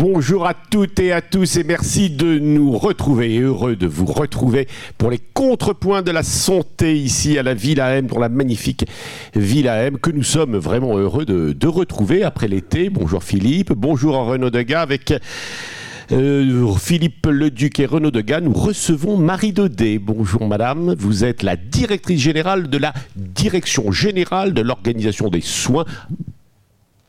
Bonjour à toutes et à tous et merci de nous retrouver et heureux de vous retrouver pour les contrepoints de la santé ici à la Villa M, pour la magnifique Villa M que nous sommes vraiment heureux de, de retrouver après l'été. Bonjour Philippe, bonjour Renaud Degas avec euh, Philippe Leduc et Renaud Degas, nous recevons Marie Daudet. Bonjour madame, vous êtes la directrice générale de la Direction générale de l'organisation des soins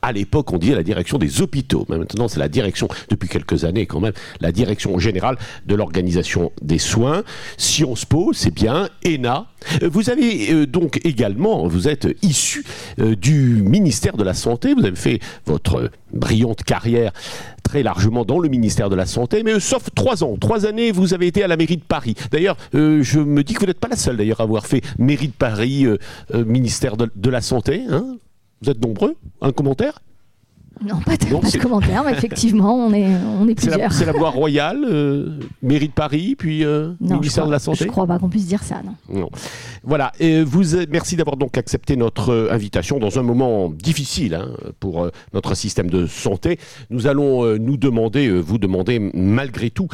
à l'époque, on disait la direction des hôpitaux. Mais maintenant, c'est la direction, depuis quelques années quand même, la direction générale de l'organisation des soins. Sciences Po, c'est bien. ENA. Vous avez euh, donc également, vous êtes issu euh, du ministère de la Santé. Vous avez fait votre brillante carrière très largement dans le ministère de la Santé, mais euh, sauf trois ans. Trois années, vous avez été à la mairie de Paris. D'ailleurs, je me dis que vous n'êtes pas la seule d'ailleurs à avoir fait mairie de Paris, ministère de, de la Santé. Hein vous êtes nombreux Un commentaire non, pas de, pas de commentaire, mais effectivement, on est, on est plusieurs. C'est la, voie royale, euh, mairie de Paris, puis euh, ministère de la Santé Je crois pas qu'on puisse dire ça, non. non. Voilà, et vous, merci d'avoir donc accepté notre euh, invitation dans un moment difficile hein, pour notre système de santé. Nous allons nous demander, vous demander malgré tout,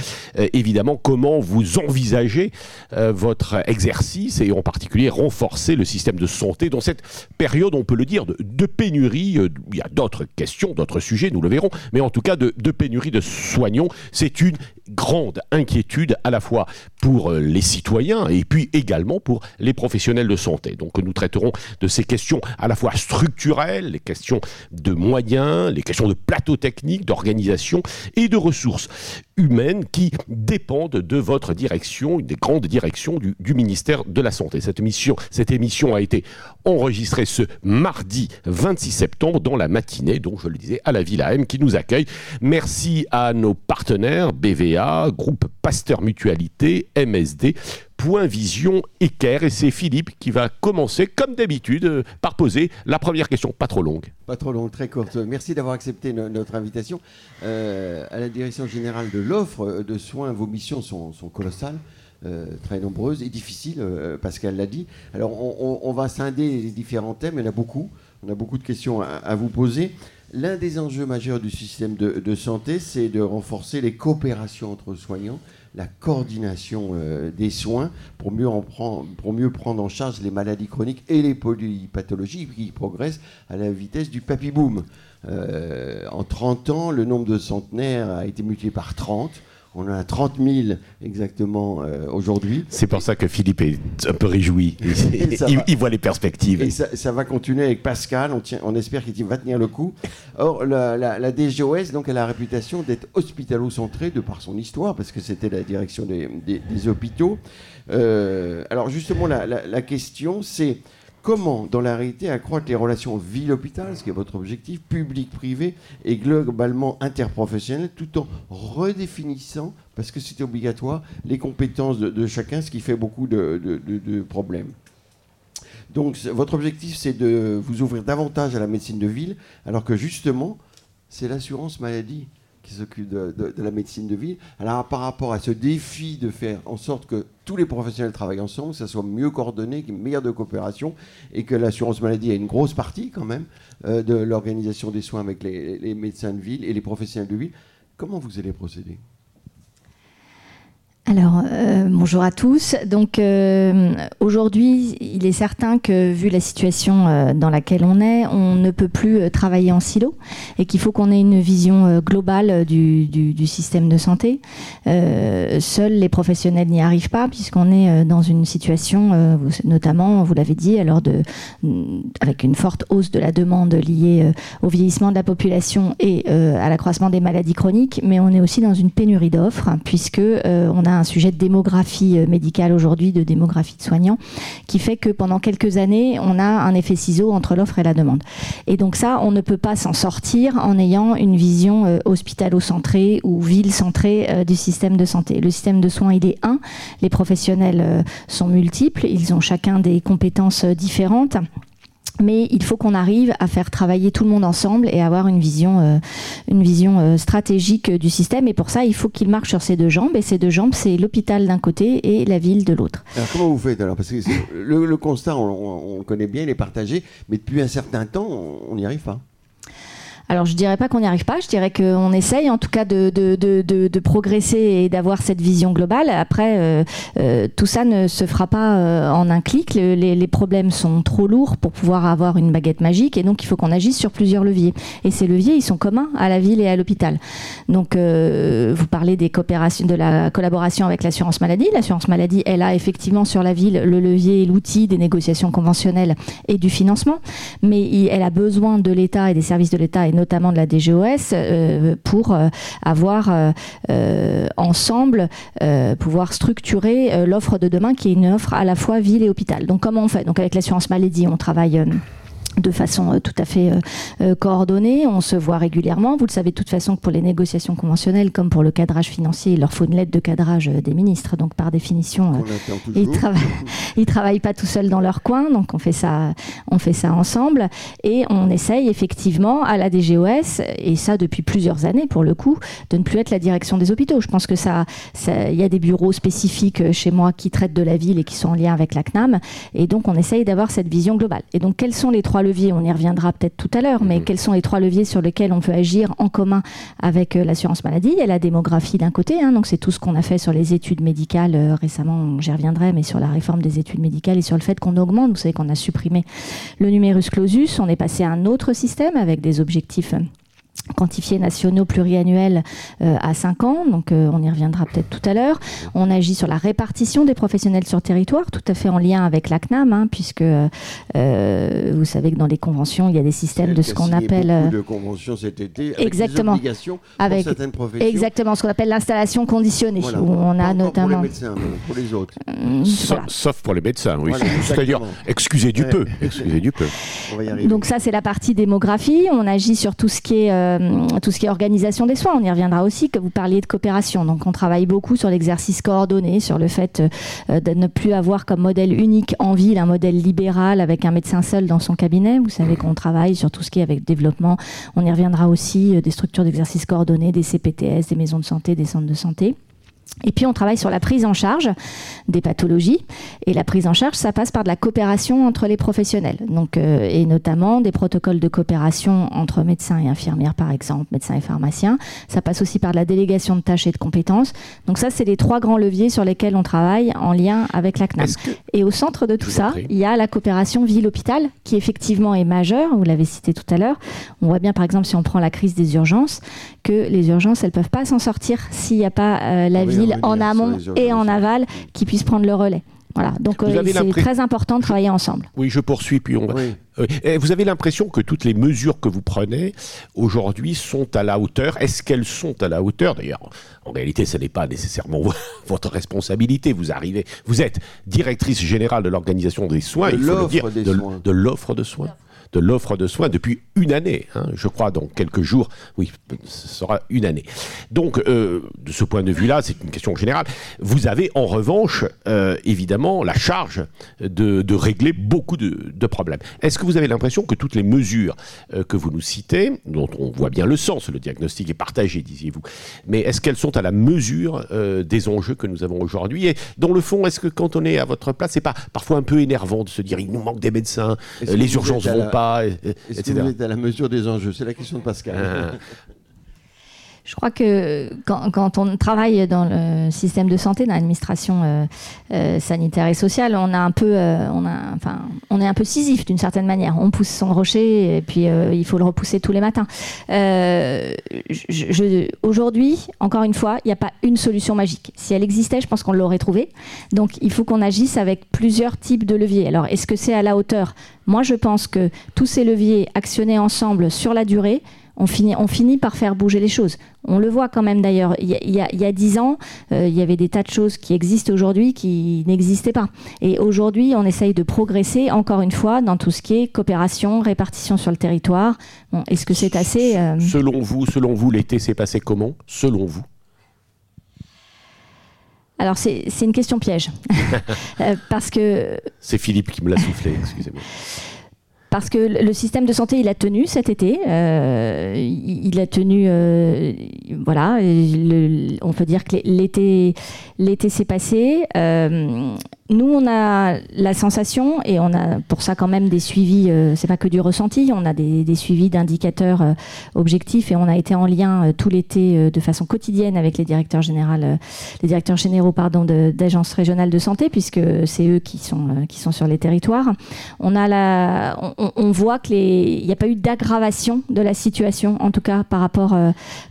évidemment, comment vous envisagez votre exercice et en particulier renforcer le système de santé dans cette période, on peut le dire, de, de pénurie. il y a d'autres questions d'autres sujets, nous le verrons, mais en tout cas de, pénurie de soignants, c'est une grande inquiétude à la fois pour euh, les citoyens et puis également pour les professionnels de santé. Donc nous traiterons de ces questions à la fois structurelles, les questions de moyens, les questions de plateau technique, d'organisation et de ressources humaines qui dépendent de votre direction, une des grandes directions du, ministère de la Santé. Cette, émission, cette émission a été enregistrée ce mardi 26 septembre dans la matinée, donc je le disais, à la Villa M qui nous accueille. Merci à nos partenaires BVA, Groupe Pasteur Mutualité, MSD, Point Vision Équerre. Et c'est Philippe qui va commencer, comme d'habitude, euh, par poser la première question, pas trop longue. Pas trop longue, très courte. Merci d'avoir accepté notre invitation. Euh, à la direction générale de l'offre de soins, vos missions sont, colossales. Euh, très nombreuses et difficiles, Pascal l'a dit. Alors on, va scinder les différents thèmes, il y en a beaucoup, on a beaucoup de questions à vous poser. L'un des enjeux majeurs du système de, santé, c'est de renforcer les coopérations entre soignants, la coordination euh, des soins pour mieux, en prendre, en charge les maladies chroniques et les polypathologies qui progressent à la vitesse du papy-boom. Euh, en 30 ans, le nombre de centenaires a été multiplié par 30. On a 30 000 exactement euh, aujourd'hui. C'est pour ça que Philippe est un peu réjoui. Il, voit les perspectives. Et ça, va continuer avec Pascal. On, tient, on espère qu'il va tenir le coup. Or, la, DGOS, donc, elle a la réputation d'être hospitalo-centrée de par son histoire, parce que c'était la direction des, hôpitaux. Euh, alors, justement, la question, c'est comment, dans la réalité, accroître les relations ville-hôpital, ce qui est votre objectif, public-privé et globalement interprofessionnel, tout en redéfinissant, parce que c'est obligatoire, les compétences de, chacun, ce qui fait beaucoup de, problèmes. Donc votre objectif, c'est de vous ouvrir davantage à la médecine de ville, alors que justement, c'est l'assurance maladie qui s'occupe de, la médecine de ville. Alors par rapport à ce défi de faire en sorte que tous les professionnels travaillent ensemble, que ça soit mieux coordonné, qu'il y ait meilleure coopération, et que l'assurance maladie ait une grosse partie quand même euh, de l'organisation des soins avec les médecins de ville et les professionnels de ville, comment vous allez procéder? Alors, euh, bonjour à tous. Donc, euh, aujourd'hui, il est certain que, vu la situation euh, dans laquelle on est, on ne peut plus travailler en silo et qu'il faut qu'on ait une vision globale du, système de santé. seuls les professionnels n'y arrivent pas, puisqu'on est dans une situation, notamment, vous l'avez dit, alors de, avec une forte hausse de la demande liée au vieillissement de la population et à l'accroissement des maladies chroniques, mais on est aussi dans une pénurie d'offres, puisque on a un sujet de démographie euh, médicale aujourd'hui, de démographie de soignants, qui fait que pendant quelques années, on a un effet ciseau entre l'offre et la demande. Et donc ça, on ne peut pas s'en sortir en ayant une vision euh, hospitalo-centrée ou ville-centrée euh, du système de santé. Le système de soins, il est un. Les professionnels sont multiples, ils ont chacun des compétences différentes mais il faut qu'on arrive à faire travailler tout le monde ensemble et avoir une vision, euh, une vision euh, stratégique du système. Et pour ça, il faut qu'il marche sur ses deux jambes. Et ces deux jambes, c'est l'hôpital d'un côté et la ville de l'autre. Alors comment vous faites alors? Parce que le, constat, on, on, connaît bien, il est partagé, mais depuis un certain temps, on n'y arrive pas. Alors je dirais pas qu'on n'y arrive pas, je dirais qu'on essaye en tout cas de, progresser et d'avoir cette vision globale. Après, euh, euh, tout ça ne se fera pas euh, en un clic. les, problèmes sont trop lourds pour pouvoir avoir une baguette magique et donc il faut qu'on agisse sur plusieurs leviers. Et ces leviers, ils sont communs à la ville et à l'hôpital. Donc vous parlez des coopérations, de la collaboration avec l'assurance maladie. L'assurance maladie, elle a effectivement sur la ville le levier et l'outil des négociations conventionnelles et du financement, mais elle a besoin de l'État et des services de l'État notamment de la DGOS, euh, pour euh, avoir euh, ensemble, pouvoir structurer l'offre de demain qui est une offre à la fois ville et hôpital. Donc comment on fait? Donc avec l'assurance maladie, on travaille de façon euh, tout à fait euh, euh, coordonnée. On se voit régulièrement. Vous le savez de toute façon que pour les négociations conventionnelles, comme pour le cadrage financier, il leur faut une lettre de cadrage des ministres. Donc par définition, ils travaillent, ils travaillent pas tout seuls dans leur coin. Donc on fait ça, on fait ça ensemble et on essaye effectivement à la DGOS et ça depuis plusieurs années pour le coup de ne plus être la direction des hôpitaux. Je pense que ça, il y a des bureaux spécifiques chez moi qui traitent de la ville et qui sont en lien avec la CNAM et donc on essaye d'avoir cette vision globale. Et donc quels sont les trois leviers, on y reviendra peut-être tout à l'heure, mais mhm. quels sont les trois leviers sur lesquels on peut agir en commun avec euh, l'assurance maladie? Il y a la démographie d'un côté, hein, donc c'est tout ce qu'on a fait sur les études médicales euh, récemment, j'y reviendrai, mais sur la réforme des études médicales et sur le fait qu'on augmente. Vous savez qu'on a supprimé le numerus clausus, on est passé à un autre système avec des objectifs quantifiés nationaux pluriannuels euh, à 5 ans, donc euh, on y reviendra peut-être tout à l'heure. On agit sur la répartition des professionnels sur territoire, tout à fait en lien avec la CNAM, hein, puisque euh, vous savez que dans les conventions, il y a des systèmes de ce qu'on appelle... Beaucoup de conventions cet été, avec exactement, des obligations avec, certaines professions. Exactement, ce qu'on appelle l'installation conditionnée, où on a notamment... Pour les médecins, pour les autres. Sauf pour les médecins, oui. C'est-à-dire, excusez du peu. Excusez du peu. Donc ça, c'est la partie démographie. On agit sur tout ce qui est euh, tout ce qui est organisation des soins. On y reviendra aussi, que vous parliez de coopération. Donc on travaille beaucoup sur l'exercice coordonné, sur le fait euh, de ne plus avoir comme modèle unique en ville un modèle libéral avec un médecin seul dans son cabinet. Vous savez qu'on travaille sur tout ce qui est avec développement. On y reviendra aussi euh, des structures d'exercice coordonné, des CPTS, des maisons de santé, des centres de santé. Et puis on travaille sur la prise en charge des pathologies. Et la prise en charge, ça passe par de la coopération entre les professionnels. Donc, euh, et notamment des protocoles de coopération entre médecins et infirmières, par exemple, médecins et pharmaciens. Ça passe aussi par de la délégation de tâches et de compétences. Donc ça, c'est les trois grands leviers sur lesquels on travaille en lien avec la CNAM. Et au centre de tout ça, il y a la coopération ville-hôpital, qui effectivement est majeure. Vous l'avez cité tout à l'heure. On voit bien, par exemple, si on prend la crise des urgences, que les urgences, elles peuvent pas s'en sortir s'il n'y a pas euh, la ah en amont et en aval qui puissent prendre le relais. Voilà, donc euh, c'est très important de travailler ensemble. Oui, je poursuis, puis on vous avez l'impression que toutes les mesures que vous prenez aujourd'hui sont à la hauteur? Est-ce qu'elles sont à la hauteur? D'ailleurs, en réalité, ce n'est pas nécessairement votre responsabilité. Vous arrivez, vous êtes directrice générale de l'organisation des soins, il faut le dire, de l'offre de soins de l'offre de soins depuis une année. Hein, je crois, dans quelques jours, oui, ce sera une année. Donc, euh, de ce point de vue-là, c'est une question générale. Vous avez en revanche, euh, évidemment, la charge de, régler beaucoup de, problèmes. Est-ce que vous avez l'impression que toutes les mesures euh, que vous nous citez, dont on voit bien le sens, le diagnostic est partagé, disiez-vous, mais est-ce qu'elles sont à la mesure des enjeux que nous avons aujourd'hui? Et dans le fond, est-ce que quand on est à votre place, c'est pas parfois un peu énervant de se dire il nous manque des médecins, les urgences vont pas est-ce que vous êtes à la mesure des enjeux? C'est la question de Pascal. Je crois que quand, on travaille dans le système de santé, dans l'administration euh, euh, sanitaire et sociale, on a un peu, euh, on a, enfin, on est un peu scisif d'une certaine manière. On pousse son rocher et puis il faut le repousser tous les matins. Aujourd'hui, encore une fois, il n'y a pas une solution magique. Si elle existait, je pense qu'on l'aurait trouvée. Donc, il faut qu'on agisse avec plusieurs types de leviers. Alors, est-ce que c'est à la hauteur? Moi, je pense que tous ces leviers actionnés ensemble sur la durée on finit, on finit par faire bouger les choses. On le voit quand même d'ailleurs. Il y a dix ans, euh, il y avait des tas de choses qui existent aujourd'hui qui n'existaient pas. Et aujourd'hui, on essaye de progresser, encore une fois, dans tout ce qui est coopération, répartition sur le territoire. Est-ce que c'est assez euh, Selon vous, selon vous, l'été s'est passé comment Selon vous? Alors c'est une question piège. Euh, parce que... C'est Philippe qui me l'a soufflé, excusez-moi parce que le système de santé, il a tenu cet été. Euh, il a tenu, euh, voilà. on peut dire que l'été, s'est passé. Euh, nous, on a la sensation, et on a pour ça quand même des suivis, euh, c'est pas que du ressenti, on a des, suivis d'indicateurs euh, objectifs et on a été en lien euh, tout l'été euh, de façon quotidienne avec les directeurs, les directeurs généraux d'agences régionales de santé, puisque c'est eux qui sont, qui sont sur les territoires. On, a la, on- on, voit qu'il n'y a pas eu d'aggravation de la situation, en tout cas par rapport,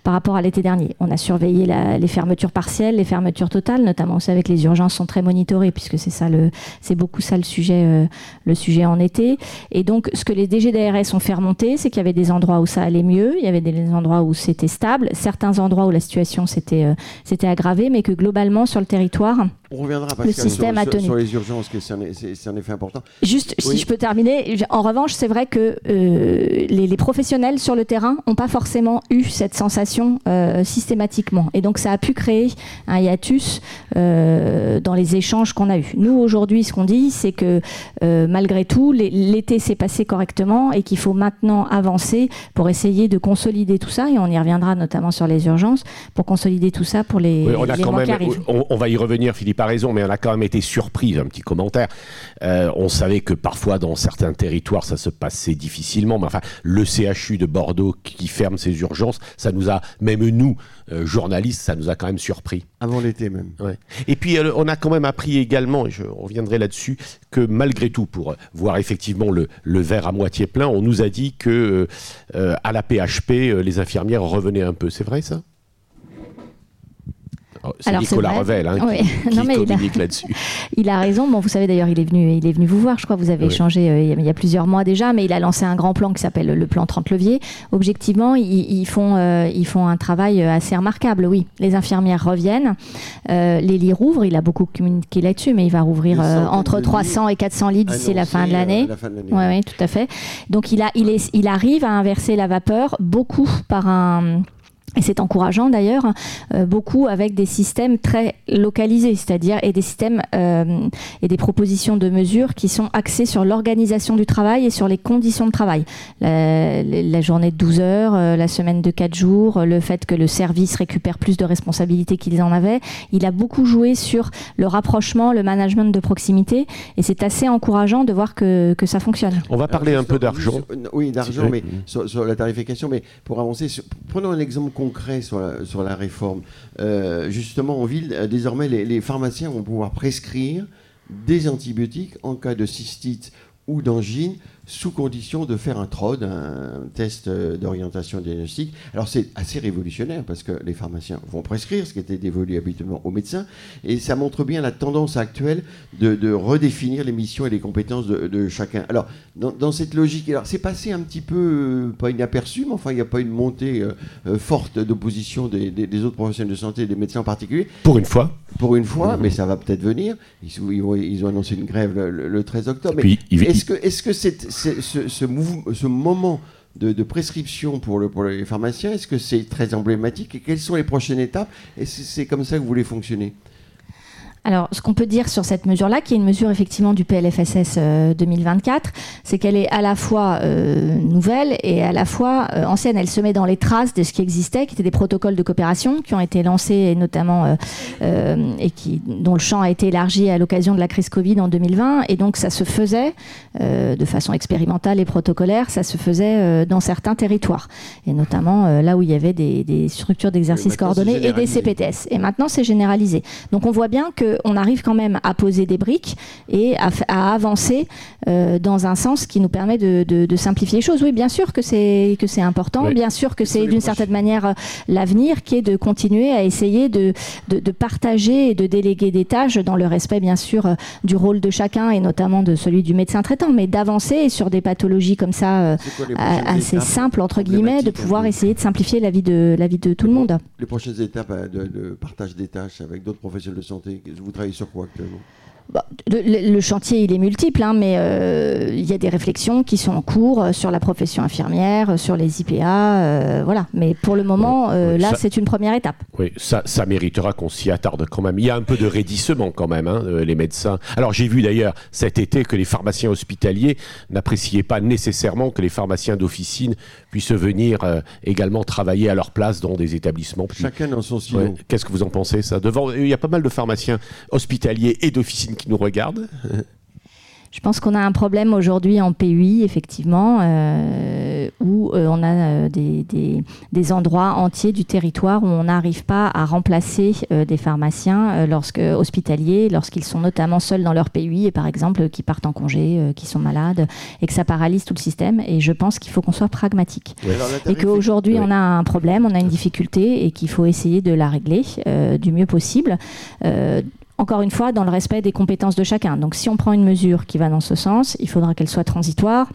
par rapport à l'été dernier. On a surveillé les fermetures partielles, les fermetures totales, notamment aussi avec les urgences sont très monitorées, puisque c'est ça le, c'est beaucoup ça le sujet, euh, le sujet en été. Et donc, ce que les DG d'ARS ont fait remonter, c'est qu'il y avait des endroits où ça allait mieux, il y avait des endroits où c'était stable, certains endroits où la situation s'était, euh, s'était aggravée, mais que globalement sur le territoire, On reviendra Pascal, système sur, a tenu. sur les urgences, que c'est un, c'est- c'est un effet important. Juste, Oui. si je peux terminer, en revanche, c'est vrai que euh, les, les professionnels sur le terrain n'ont pas forcément eu cette sensation systématiquement. Et donc, ça a pu créer un hiatus dans les échanges qu'on a eus. Nous, aujourd'hui, ce qu'on dit, c'est que euh, malgré tout, l'é- l'été s'est passé correctement et qu'il faut maintenant avancer pour essayer de consolider tout ça. Et on y reviendra notamment sur les urgences, pour consolider tout ça pour les, Oui, on, a les quand mois qui même, arrivent. on, on va y revenir, Philippe a raison, mais on a quand même été surpris, un petit commentaire. Euh, on savait que parfois dans certains territoires ça se passait difficilement, mais enfin le CHU de Bordeaux qui ferme ses urgences, ça nous a, même nous, euh, journalistes, ça nous a quand même surpris. Avant l'été même. Ouais. Et puis euh, on a quand même appris également, je reviendrai là-dessus, que malgré tout, pour voir effectivement le, le verre à moitié plein, on nous a dit que euh, à la PHP, euh, les infirmières revenaient un peu. C'est vrai ça? Oh, C'est Nicolas vrai. Revel hein, Oui. qui, qui Non, mais il a- là-dessus. Il a raison. Bon, vous savez d'ailleurs, il est venu, il est venu vous voir. Je crois que vous avez Oui. échangé euh, il y a- plusieurs mois déjà, mais il a lancé un grand plan qui s'appelle le plan 30 leviers. Objectivement, ils, ils font, euh, ils font un travail euh, assez remarquable. Oui, les infirmières reviennent, euh, les lits rouvrent. Il a beaucoup communiqué là-dessus, mais il va rouvrir euh, entre de lits 300 et 400 lits d'ici la fin de euh, l'année. la fin de l'année. Oui, oui, tout à fait. Donc il, a, il, est, il arrive à inverser la vapeur, beaucoup par un... Et c'est encourageant d'ailleurs, euh, beaucoup avec des systèmes très localisés, c'est-à-dire et des systèmes euh, et des propositions de mesures qui sont axées sur l'organisation du travail et sur les conditions de travail. La, la journée de 12 heures, euh, la semaine de 4 jours, le fait que le service récupère plus de responsabilités qu'ils en avaient. Il a beaucoup joué sur le rapprochement, le management de proximité et c'est assez encourageant de voir que, que ça fonctionne. On va parler Alors, un peu d'argent. Oui, d'argent, mais sur, sur la tarification, mais pour avancer, sur- prenons un exemple concret sur la, sur la réforme. Euh, justement, en ville, euh, désormais, les, les pharmaciens vont pouvoir prescrire des antibiotiques en cas de cystite ou d'angine, sous condition de faire un TROD, un test euh, d'orientation diagnostique. Alors c'est assez révolutionnaire parce que les pharmaciens vont prescrire, ce qui était dévolu habituellement aux médecins, et ça montre bien la tendance actuelle de, de redéfinir les missions et les compétences de, de chacun. Alors dans, dans cette logique, alors c'est passé un petit peu, euh, pas inaperçu, mais enfin il n'y a pas une montée euh, forte d'opposition des, des- des autres professionnels de santé, des médecins en particulier, Pour une fois. pour une fois, mais ça va peut-être venir. Ils, ont, ils ont annoncé une grève le, le- le 13 octobre. Mais Puis, il- est-ce que, est-ce que cette- c'est- ce, ce, ce moment de, de prescription pour, le, pour les pharmaciens, est-ce que c'est très emblématique Et quelles sont les prochaines étapes Et c'est comme ça que vous voulez fonctionner? Alors, ce qu'on peut dire sur cette mesure-là, qui est une mesure effectivement du PLFSS euh, 2024, c'est qu'elle est à la fois euh, nouvelle et à la fois euh, ancienne. Elle se met dans les traces de ce qui existait, qui étaient des protocoles de coopération qui ont été lancés et notamment euh, euh, et qui, dont le champ a été élargi à l'occasion de la crise Covid en 2020. Et donc, ça se faisait euh, de façon expérimentale et protocolaire, ça se faisait euh, dans certains territoires, et notamment euh, là où il y avait des, des structures d'exercice coordonnés et des. CPTS. Et maintenant, c'est généralisé. Donc, on voit bien qu'on arrive quand même à poser des briques et à, avancer euh, dans un sens qui nous permet de, de- de simplifier les choses. Oui, bien sûr que c'est que c'est important, Oui. bien sûr que c'est d'une certaine manière euh, l'avenir, qui est de continuer à essayer de, de, de partager et de déléguer des tâches dans le respect, bien sûr, euh, du rôle de chacun et notamment de celui du médecin traitant, mais d'avancer sur des pathologies comme ça. quoi assez étapes simple entre guillemets de pouvoir essayer de simplifier la vie de la vie de tout le monde. Les prochaines étapes de, de partage des tâches avec d'autres professionnels de santé, vous travaillez sur quoi actuellement? Bah, le, chantier il est multiple, hein, mais euh, il y a des réflexions qui sont en cours euh, sur la profession infirmière, euh, sur les IPA, euh, voilà. Mais pour le moment, euh, là c'est une première étape. Oui, ça, ça méritera qu'on s'y attarde quand même. Il y a un peu de raidissement quand même, hein, les médecins. Alors j'ai vu d'ailleurs cet été que les pharmaciens hospitaliers n'appréciaient pas nécessairement que les pharmaciens d'officine puissent venir euh, également travailler à leur place dans des établissements. plus- Chacun dans son silo. Ouais. Qu'est-ce que vous en pensez ça? Devant, il y a pas mal de pharmaciens hospitaliers et d'officine qui nous regardent je pense qu'on a un problème aujourd'hui en PUI, effectivement, euh, où euh, on a euh, des, endroits entiers du territoire où on n'arrive pas à remplacer des pharmaciens lorsque, hospitaliers lorsqu'ils sont notamment seuls dans leur PUI et par exemple qui partent en congé, qui sont malades et que ça paralyse tout le système. Et je pense qu'il faut qu'on soit pragmatique. Et qu'aujourd'hui on a un problème, on a une difficulté et qu'il faut essayer de la régler du mieux possible encore une fois, dans le respect des compétences de chacun. Donc si on prend une mesure qui va dans ce sens, il faudra qu'elle soit transitoire.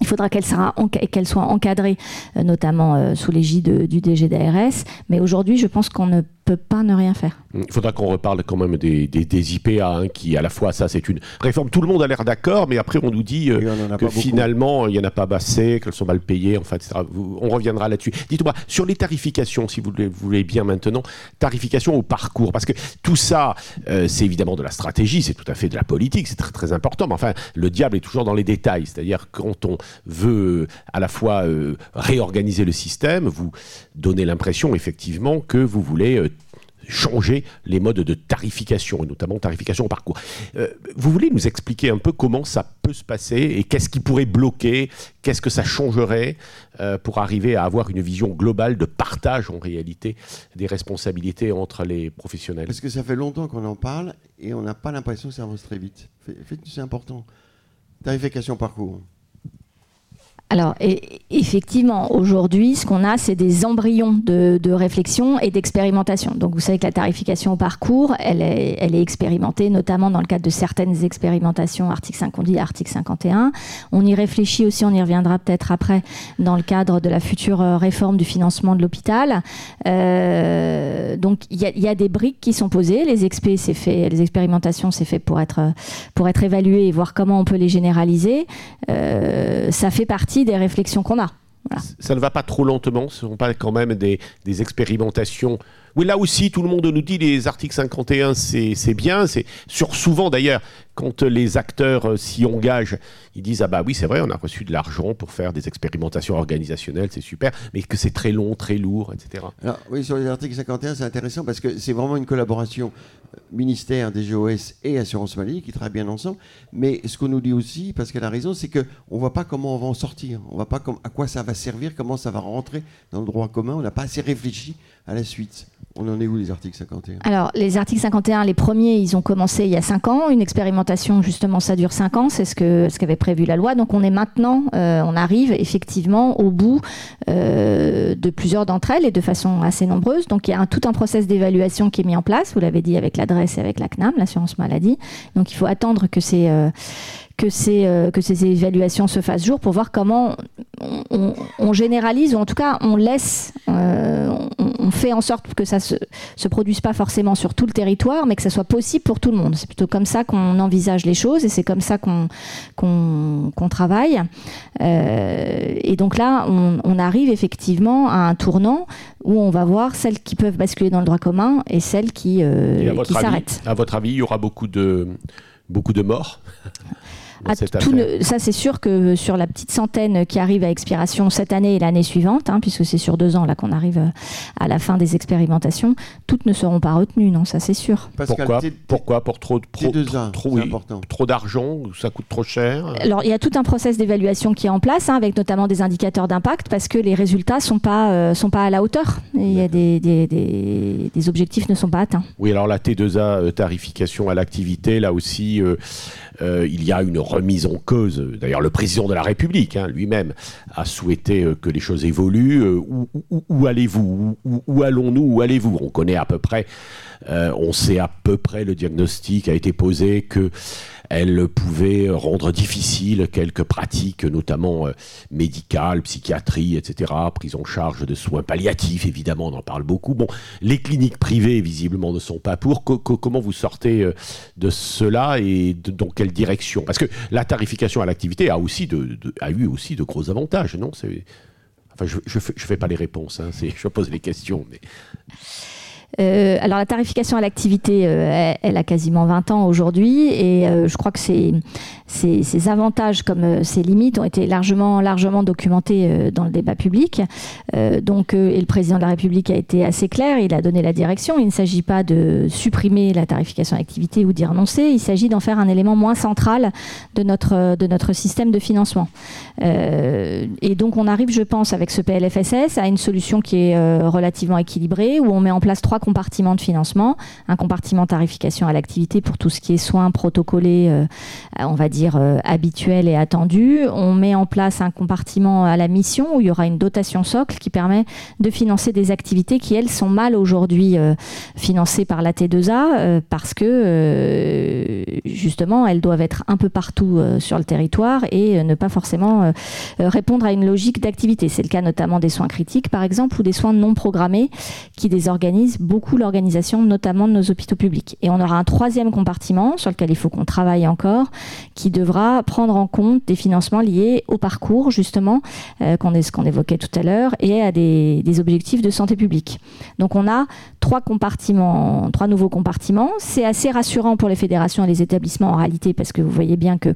Il faudra qu'elle soit encadrée, euh, notamment euh, sous l'égide du DG d'ARS. Mais aujourd'hui, je pense qu'on ne peut pas ne rien faire. Il faudra qu'on reparle quand même des, des, IPA, hein, qui à la fois, ça c'est une réforme, tout le monde a l'air d'accord, mais après on nous dit euh, que finalement il n'y en a pas assez, qu'elles sont mal payées, enfin, etc. On reviendra là-dessus. Dites-moi, sur les tarifications, si vous voulez bien maintenant, tarification au parcours, parce que tout ça, euh, c'est évidemment de la stratégie, c'est tout à fait de la politique, c'est très, très important, mais enfin, le diable est toujours dans les détails, c'est-à-dire quand on veut à la fois euh, réorganiser le système, vous donnez l'impression effectivement que vous voulez changer les modes de tarification, et notamment tarification au parcours. Euh, vous voulez nous expliquer un peu comment ça peut se passer et qu'est-ce qui pourrait bloquer, qu'est-ce que ça changerait euh, pour arriver à avoir une vision globale de partage en réalité des responsabilités entre les professionnels? Parce que ça fait longtemps qu'on en parle et on n'a pas l'impression que ça avance très vite. C'est important. Tarification parcours. Alors, effectivement, aujourd'hui, ce qu'on a, c'est des embryons de, réflexion et d'expérimentation. Donc, vous savez que la tarification au parcours, elle est, expérimentée, notamment dans le cadre de certaines expérimentations, article 50, article 51. On y réfléchit aussi, on y reviendra peut-être après, dans le cadre de la future euh, réforme du financement de l'hôpital. Euh, donc, il y, a des briques qui sont posées. Les expérimentations, c'est fait pour être, pour être évaluées et voir comment on peut les généraliser. Euh, ça fait partie des réflexions qu'on a. Ça ne va pas trop lentement, ce ne sont pas quand même des, des expérimentations oui, là aussi, tout le monde nous dit les articles 51, c'est bien. C'est sur souvent d'ailleurs, quand les acteurs euh, s'y engagent, ils disent ah bah oui, c'est vrai, on a reçu de l'argent pour faire des expérimentations organisationnelles, c'est super, mais que c'est très long, très lourd, etc. Alors, oui, sur les articles 51, c'est intéressant parce que c'est vraiment une collaboration euh, ministère, DGOS et Assurance Maladie qui travaillent bien ensemble. Mais ce qu'on nous dit aussi, parce qu'elle a raison, c'est qu'on ne voit pas comment on va en sortir. On ne voit pas à quoi ça va servir, comment ça va rentrer dans le droit commun. On n'a pas assez réfléchi à la suite. On en est où les articles 51 Alors, les articles 51, les premiers, ils ont commencé il y a 5 ans. Une expérimentation, justement, ça dure 5 ans. C'est ce qu'avait ce prévu la loi. Donc, on est maintenant, euh, on arrive effectivement au bout euh, de plusieurs d'entre elles et de façon assez nombreuse. Donc, il y a tout un process d'évaluation qui est mis en place. Vous l'avez dit avec l'adresse et avec la CNAM, l'assurance maladie. Donc, il faut attendre que ces, euh, que ces, euh, que ces évaluations se fassent jour pour voir comment on, généralise ou en tout cas on laisse, euh, on, fait en sorte que ça se, se produise pas forcément sur tout le territoire, mais que ça soit possible pour tout le monde. C'est plutôt comme ça qu'on envisage les choses et c'est comme ça qu'on qu'on travaille. Euh, et donc là, on, arrive effectivement à un tournant où on va voir celles qui peuvent basculer dans le droit commun et celles qui, qui s'arrêtent. À votre avis, il y aura beaucoup de, beaucoup de morts? ça, c'est sûr que sur la petite centaine qui arrive à expiration cette année et l'année suivante, hein, puisque c'est sur deux ans là qu'on arrive euh, à la fin des expérimentations, toutes ne seront pas retenues, non, ça c'est sûr. Pourquoi Pourquoi Pour trop, trop, trop, trop d'argent Ça coûte trop cher Alors, il y a tout un process d'évaluation qui est en place, hein, avec notamment des indicateurs d'impact, parce que les résultats sont pas euh, sont pas à la hauteur. Il y a des, des, des, objectifs ne sont pas atteints. Oui, alors la T2A euh, tarification à l'activité, là aussi. Euh, il y a une remise en cause. D'ailleurs, le président de la République hein, lui-même a souhaité euh, que les choses évoluent. Euh, où, allez-vous? Où, allons-nous? Où allez-vous? On connaît à peu près, on sait à peu près le diagnostic a été posé que elle pouvait rendre difficile quelques pratiques, notamment euh, médicales, psychiatrie, etc., prise en charge de soins palliatifs, évidemment, on en parle beaucoup. Bon, les cliniques privées, visiblement, ne sont pas pour. comment vous sortez euh, de cela et dans quelle direction? Parce que la tarification à l'activité a, a eu aussi de gros avantages, non? Enfin, je ne fais, pas les réponses, hein, je pose les questions. Euh, alors la tarification à l'activité, euh, elle, a quasiment 20 ans aujourd'hui et euh, je crois que ces, ces, avantages comme ces limites ont été largement, largement documentés dans le débat public. donc, et le président de la République a été assez clair, il a donné la direction. Il ne s'agit pas de supprimer la tarification à l'activité ou d'y renoncer, il s'agit d'en faire un élément moins central de notre, de notre système de financement. et donc on arrive, je pense, avec ce PLFSS à une solution qui est relativement équilibrée, où on met en place trois compartiment de financement, un compartiment tarification à l'activité pour tout ce qui est soins protocolés, euh, on va dire euh, habituels et attendus. On met en place un compartiment à la mission où il y aura une dotation socle qui permet de financer des activités qui, elles, sont mal aujourd'hui euh, financées par la T2A parce que, justement, elles doivent être un peu partout sur le territoire et ne pas forcément répondre à une logique d'activité. C'est le cas notamment des soins critiques, par exemple, ou des soins non programmés qui désorganisent beaucoup l'organisation, notamment de nos hôpitaux publics. Et on aura un troisième compartiment sur lequel il faut qu'on travaille encore, qui devra prendre en compte des financements liés au parcours, justement, euh, qu'on ce qu'on évoquait tout à l'heure, et à des, des objectifs de santé publique. Donc on a trois compartiments, trois nouveaux compartiments. C'est assez rassurant pour les fédérations et les établissements en réalité, parce que vous voyez bien que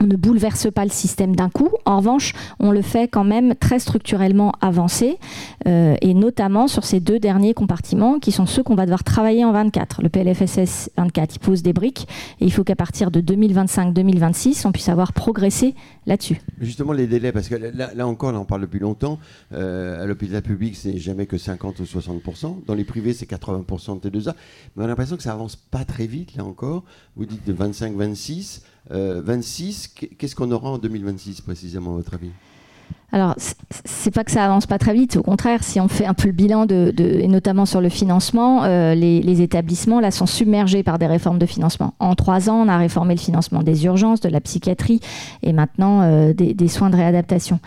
on ne bouleverse pas le système d'un coup. En revanche, on le fait quand même très structurellement avancé, euh, et notamment sur ces deux derniers compartiments qui sont ceux qu'on va devoir travailler en 24. Le PLFSS 24, il pose des briques, et il faut qu'à partir de 2025-2026, on puisse avoir progressé là-dessus. Justement, les délais, parce que là, encore, là, on parle depuis longtemps, euh, à l'hôpital public, c'est jamais que 50 ou 60%, dans les privés, c'est 80% de T2A, mais on a l'impression que ça avance pas très vite, là encore. Vous dites de 25-26. 26, euh, qu'est-ce qu'on aura en 2026 précisément à votre avis? Alors, c'est pas que ça avance pas très vite. Au contraire, si on fait un peu le bilan de, et notamment sur le financement, euh, les, établissements là sont submergés par des réformes de financement. En trois ans, on a réformé le financement des urgences, de la psychiatrie et maintenant euh, des, soins de réadaptation.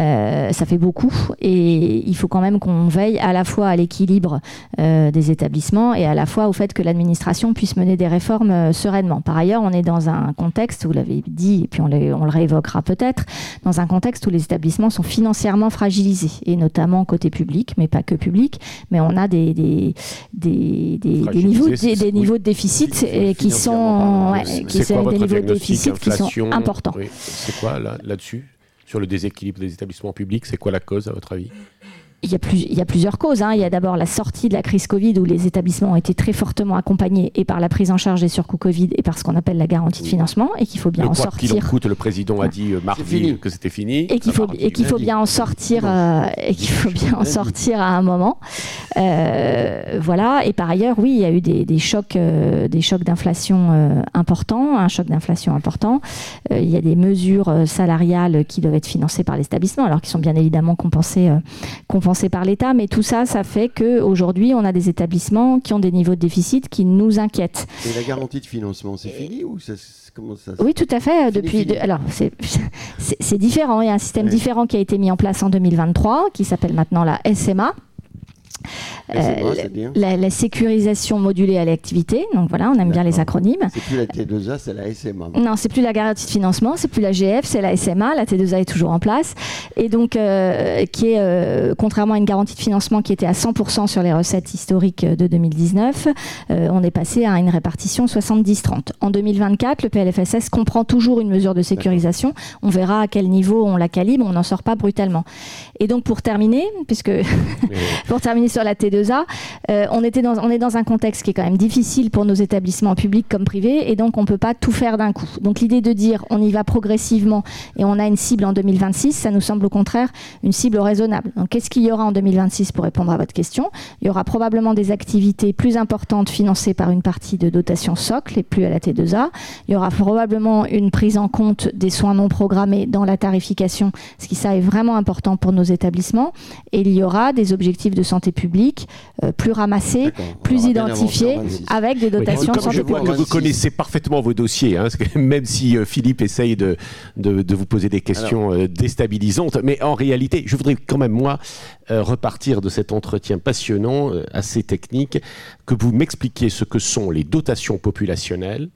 Euh, ça fait beaucoup et il faut quand même qu'on veille à la fois à l'équilibre des établissements et à la fois au fait que l'administration puisse mener des réformes sereinement. Par ailleurs, on est dans un contexte, vous l'avez dit, et puis on, on le réévoquera peut-être, dans un contexte où les établissements sont financièrement fragilisés, et notamment côté public, mais pas que public, mais on a des, des, des, niveaux, des, niveaux de déficit qui sont, qui sont des niveaux de déficit qui sont importants. C'est quoi là-dessus Sur le déséquilibre des établissements publics, c'est quoi la cause à votre avis? Il y, a plus, il y a plusieurs causes. Hein. Il y a d'abord la sortie de la crise Covid où les établissements ont été très fortement accompagnés et par la prise en charge des surcoûts Covid et par ce qu'on appelle la garantie de financement et qu'il faut bien en sortir. Qu'il en coûte, le président a dit euh, mardi que c'était fini. Et qu'il faut, et qu'il faut bien en sortir euh, et qu'il faut bien en sortir à un moment. Euh, voilà. Et par ailleurs, oui, il y a eu des, des chocs, des chocs d'inflation importants, un choc d'inflation important. il y a des mesures salariales qui doivent être financées par l'établissement, alors qui sont bien évidemment compensées, compensées par l'État, mais tout ça, ça fait qu'aujourd'hui, on a des établissements qui ont des niveaux de déficit qui nous inquiètent. Et la garantie de financement, c'est fini ou ça, comment ça Oui, tout à fait. Depuis, alors, c'est différent. Il y a un système différent qui a été mis en place en 2023, qui s'appelle maintenant la SMA. Euh, la, sécurisation modulée à l'activité. Donc voilà, on aime bien les acronymes. C'est plus la T2A, c'est la SMA. Non, c'est plus la garantie de financement, c'est plus la GF, c'est la SMA. La T2A est toujours en place. Et donc, euh, qui est, euh, contrairement à une garantie de financement qui était à 100% sur les recettes historiques de 2019, on est passé à une répartition 70-30. En 2024, le PLFSS comprend toujours une mesure de sécurisation. On verra à quel niveau on la calibre, on n'en sort pas brutalement. Et donc, pour terminer, puisque pour terminer sur la T2A, euh, on, est dans un contexte qui est quand même difficile pour nos établissements publics comme privés, et donc on ne peut pas tout faire d'un coup. Donc l'idée de dire on y va progressivement et on a une cible en 2026, ça nous semble au contraire une cible raisonnable. Donc qu'est-ce qu'il y aura en 2026 pour répondre à votre question? Il y aura probablement des activités plus importantes financées par une partie de dotation socle et plus à la T2A. Il y aura probablement une prise en compte des soins non programmés dans la tarification, ce qui est vraiment important pour nos établissements. Et il y aura des objectifs de santé publique euh, plus ramassés, plus identifiés, avec des dotations oui, santé je vois que vous connaissez parfaitement vos dossiers, hein, même si euh, Philippe essaye de, de, vous poser des questions euh, déstabilisantes, mais en réalité, je voudrais quand même, moi, repartir de cet entretien passionnant, assez technique, que vous m'expliquiez ce que sont les dotations populationnelles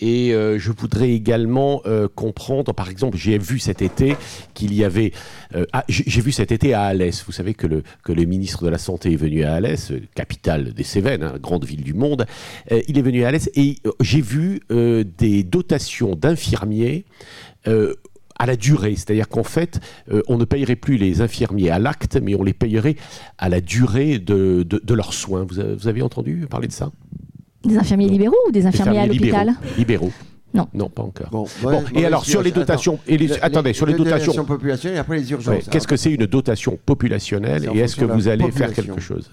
et euh, je voudrais également euh, comprendre, par exemple, j'ai vu cet été qu'il y avait, euh, ah, j'ai vu cet été à Alès. Vous savez que le, que le ministre de la Santé est venu à Alès, capitale des Cévennes, hein, grande ville du monde. il est venu à Alès et j'ai vu des dotations d'infirmiers à la durée. C'est-à-dire qu'en fait, on ne payerait plus les infirmiers à l'acte, mais on les payerait à la durée de, de, leurs soins. vous avez entendu parler de ça? Des infirmiers libéraux ou des infirmiers à l'hôpital Libéraux. Non. Non, pas encore. Bon, et alors sur les dotations, et les, attendez, sur les, dotations populationnelles et après les urgences. Qu'est-ce que c'est une dotation populationnelle et est-ce que vous allez faire quelque chose?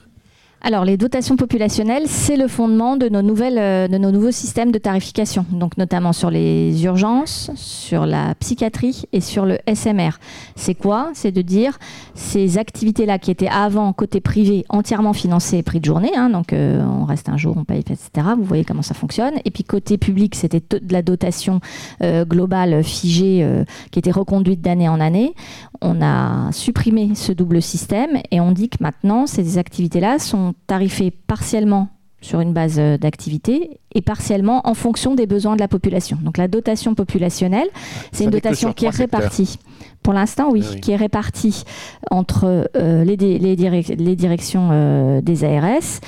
Alors, les dotations populationnelles, c'est le fondement de nos, nouvelles, euh, de nos nouveaux systèmes de tarification, donc notamment sur les urgences, sur la psychiatrie et sur le SMR. C'est quoi? C'est de dire ces activités-là qui étaient avant côté privé entièrement financées prix de journée, hein, donc euh, on reste un jour, on paye, etc. Vous voyez comment ça fonctionne. Et puis côté public, c'était de la dotation euh, globale figée qui était reconduite d'année en année. On a supprimé ce double système et on dit que maintenant ces activités-là sont tarifé partiellement sur une base euh, d'activité et partiellement en fonction des besoins de la population. Donc la dotation populationnelle, c'est une dotation qui est répartie. Pour l'instant, oui, qui est répartie entre euh, les, les, directions euh, des ARS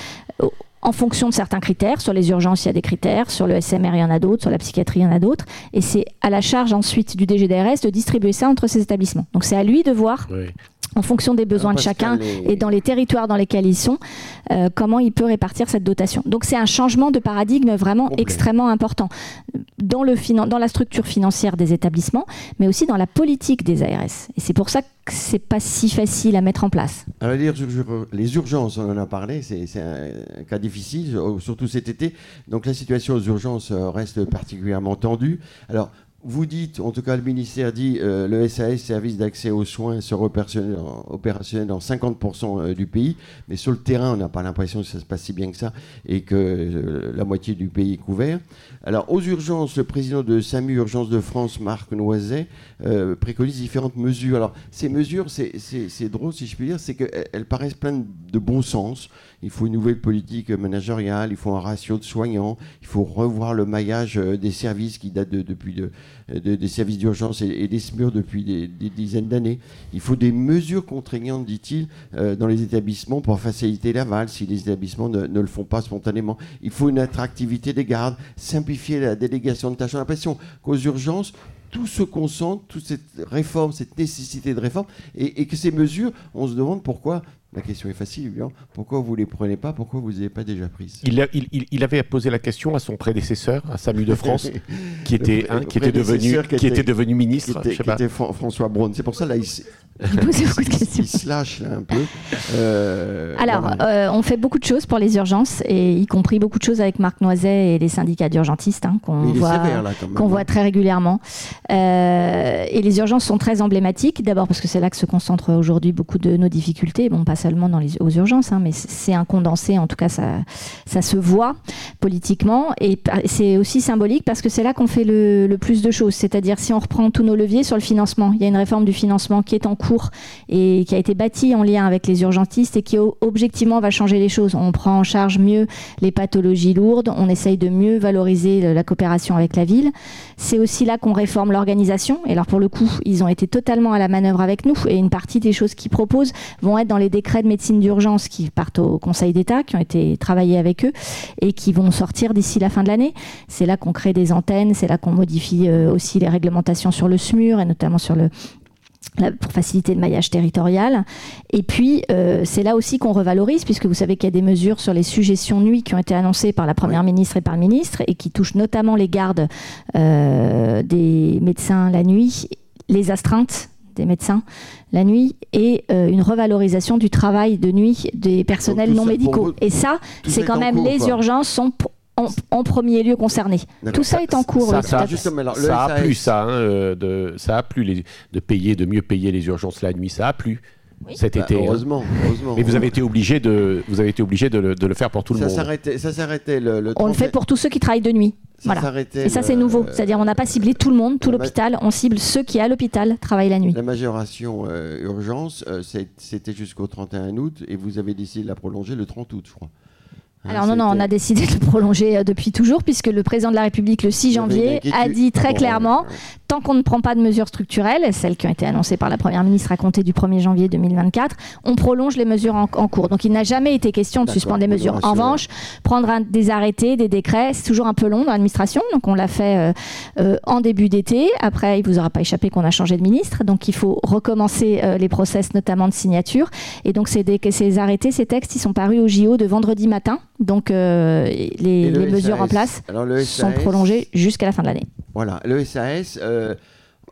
en fonction de certains critères. Sur les urgences, il y a des critères. Sur le SMR, il y en a d'autres. Sur la psychiatrie, il y en a d'autres. Et c'est à la charge ensuite du DGDRS de distribuer ça entre ces établissements. Donc c'est à lui de voir en fonction des besoins de chacun et dans les territoires dans lesquels ils sont, euh, comment il peut répartir cette dotation. Donc c'est un changement de paradigme vraiment extrêmement important dans, le dans la structure financière des établissements, mais aussi dans la politique des ARS. Et c'est pour ça que c'est pas si facile à mettre en place. Alors les urgences, on en a parlé, c'est un cas difficile, surtout cet été. Donc la situation aux urgences euh, reste particulièrement tendue. Alors vous dites, en tout cas le ministère dit, euh, le SAS, service d'accès aux soins, sera opérationnel dans 50% euh, du pays, mais sur le terrain, on n'a pas l'impression que ça se passe si bien que ça et que euh, la moitié du pays est couvert. Alors, aux urgences, le président de SAMU Urgences de France, Marc Noiset, préconise différentes mesures. Alors, ces mesures, c'est drôle si je puis dire, c'est qu'elles paraissent pleines de bon sens. Il faut une nouvelle politique managériale, il faut un ratio de soignants, il faut revoir le maillage des services qui date depuis de, des services d'urgence et, des SMUR depuis des, dizaines d'années. Il faut des mesures contraignantes, dit-il, euh, dans les établissements pour faciliter l'aval si les établissements ne, le font pas spontanément. Il faut une attractivité des gardes, simplifier la délégation de tâches. On a l'impression qu'aux urgences, tout se concentre, toute cette réforme, cette nécessité de réforme, et, que ces mesures, on se demande pourquoi la question est facile, évidemment. Pourquoi vous ne les prenez pas Pourquoi vous ne les avez pas déjà prises? Il, il, avait posé la question à son prédécesseur, à Samu de France, qui était, qui était, devenu, qui, était, devenu ministre. Qui était, François Braun. C'est pour ça, là, il, il pose beaucoup de questions. Il se lâche un peu. Euh, Alors, euh, on fait beaucoup de choses pour les urgences, et y compris beaucoup de choses avec Marc Noiset et les syndicats d'urgentistes, hein, qu'on voit, voit très régulièrement. Euh, et les urgences sont très emblématiques, d'abord parce que c'est là que se concentrent aujourd'hui beaucoup de nos difficultés. Bon, pas seulement dans les, aux urgences, hein, mais c'est un condensé, en tout cas, ça, ça se voit politiquement. Et c'est aussi symbolique parce que c'est là qu'on fait le, le plus de choses. C'est-à-dire, si on reprend tous nos leviers sur le financement, il y a une réforme du financement qui est en cours et qui a été bâti en lien avec les urgentistes et qui objectivement va changer les choses. On prend en charge mieux les pathologies lourdes, on essaye de mieux valoriser la coopération avec la ville. C'est aussi là qu'on réforme l'organisation. Et alors pour le coup, ils ont été totalement à la manœuvre avec nous et une partie des choses qu'ils proposent vont être dans les décrets de médecine d'urgence qui partent au Conseil d'État, qui ont été travaillés avec eux et qui vont sortir d'ici la fin de l'année. C'est là qu'on crée des antennes, c'est là qu'on modifie euh, aussi les réglementations sur le SMUR et notamment sur le pour faciliter le maillage territorial. Et puis, euh, c'est là aussi qu'on revalorise, puisque vous savez qu'il y a des mesures sur les suggestions nuit qui ont été annoncées par la Première ministre et par le ministre, et qui touchent notamment les gardes euh, des médecins la nuit, les astreintes des médecins la nuit et euh, une revalorisation du travail de nuit des personnels non médicaux. et ça, c'est quand même les urgences sont en, premier lieu concerné. Tout ça, est en cours. Ça, ça, ça a plu, ça, hein, euh, de, ça a plu les, de payer, de mieux payer les urgences la nuit. Ça a plu. cet bah, été. Hein. Heureusement, heureusement, Mais vous avez été obligé de, vous avez été obligé de le, de le faire pour tout le monde. Ça s'arrêtait, le, On le fait pour tous ceux qui travaillent de nuit. voilà. Et ça, c'est nouveau. C'est-à-dire, on n'a pas ciblé tout le monde, tout l'hôpital. On cible ceux qui, à l'hôpital, travaillent la nuit. La majoration urgence, c'était jusqu'au 31 août et vous avez décidé de la prolonger le 30 août, je crois. Hein, Alors non, non, on a décidé de le prolonger depuis toujours, puisque le président de la République, le 6 janvier, a dit très clairement, tant qu'on ne prend pas de mesures structurelles, celles qui ont été annoncées par la Première ministre à compter du 1er janvier 2024, on prolonge les mesures en, cours. Donc il n'a jamais été question de suspendre des mesures. En revanche, prendre des arrêtés, des décrets, c'est toujours un peu long dans l'administration. Donc on l'a fait euh, euh, en début d'été. Après, il ne vous aura pas échappé qu'on a changé de ministre. Donc il faut recommencer euh, les process, notamment de signature. Et donc ces, ces arrêtés, ces textes, ils sont parus au JO de vendredi matin. Donc les, mesures en place sont prolongées jusqu'à la fin de l'année. Voilà, le SAS, euh,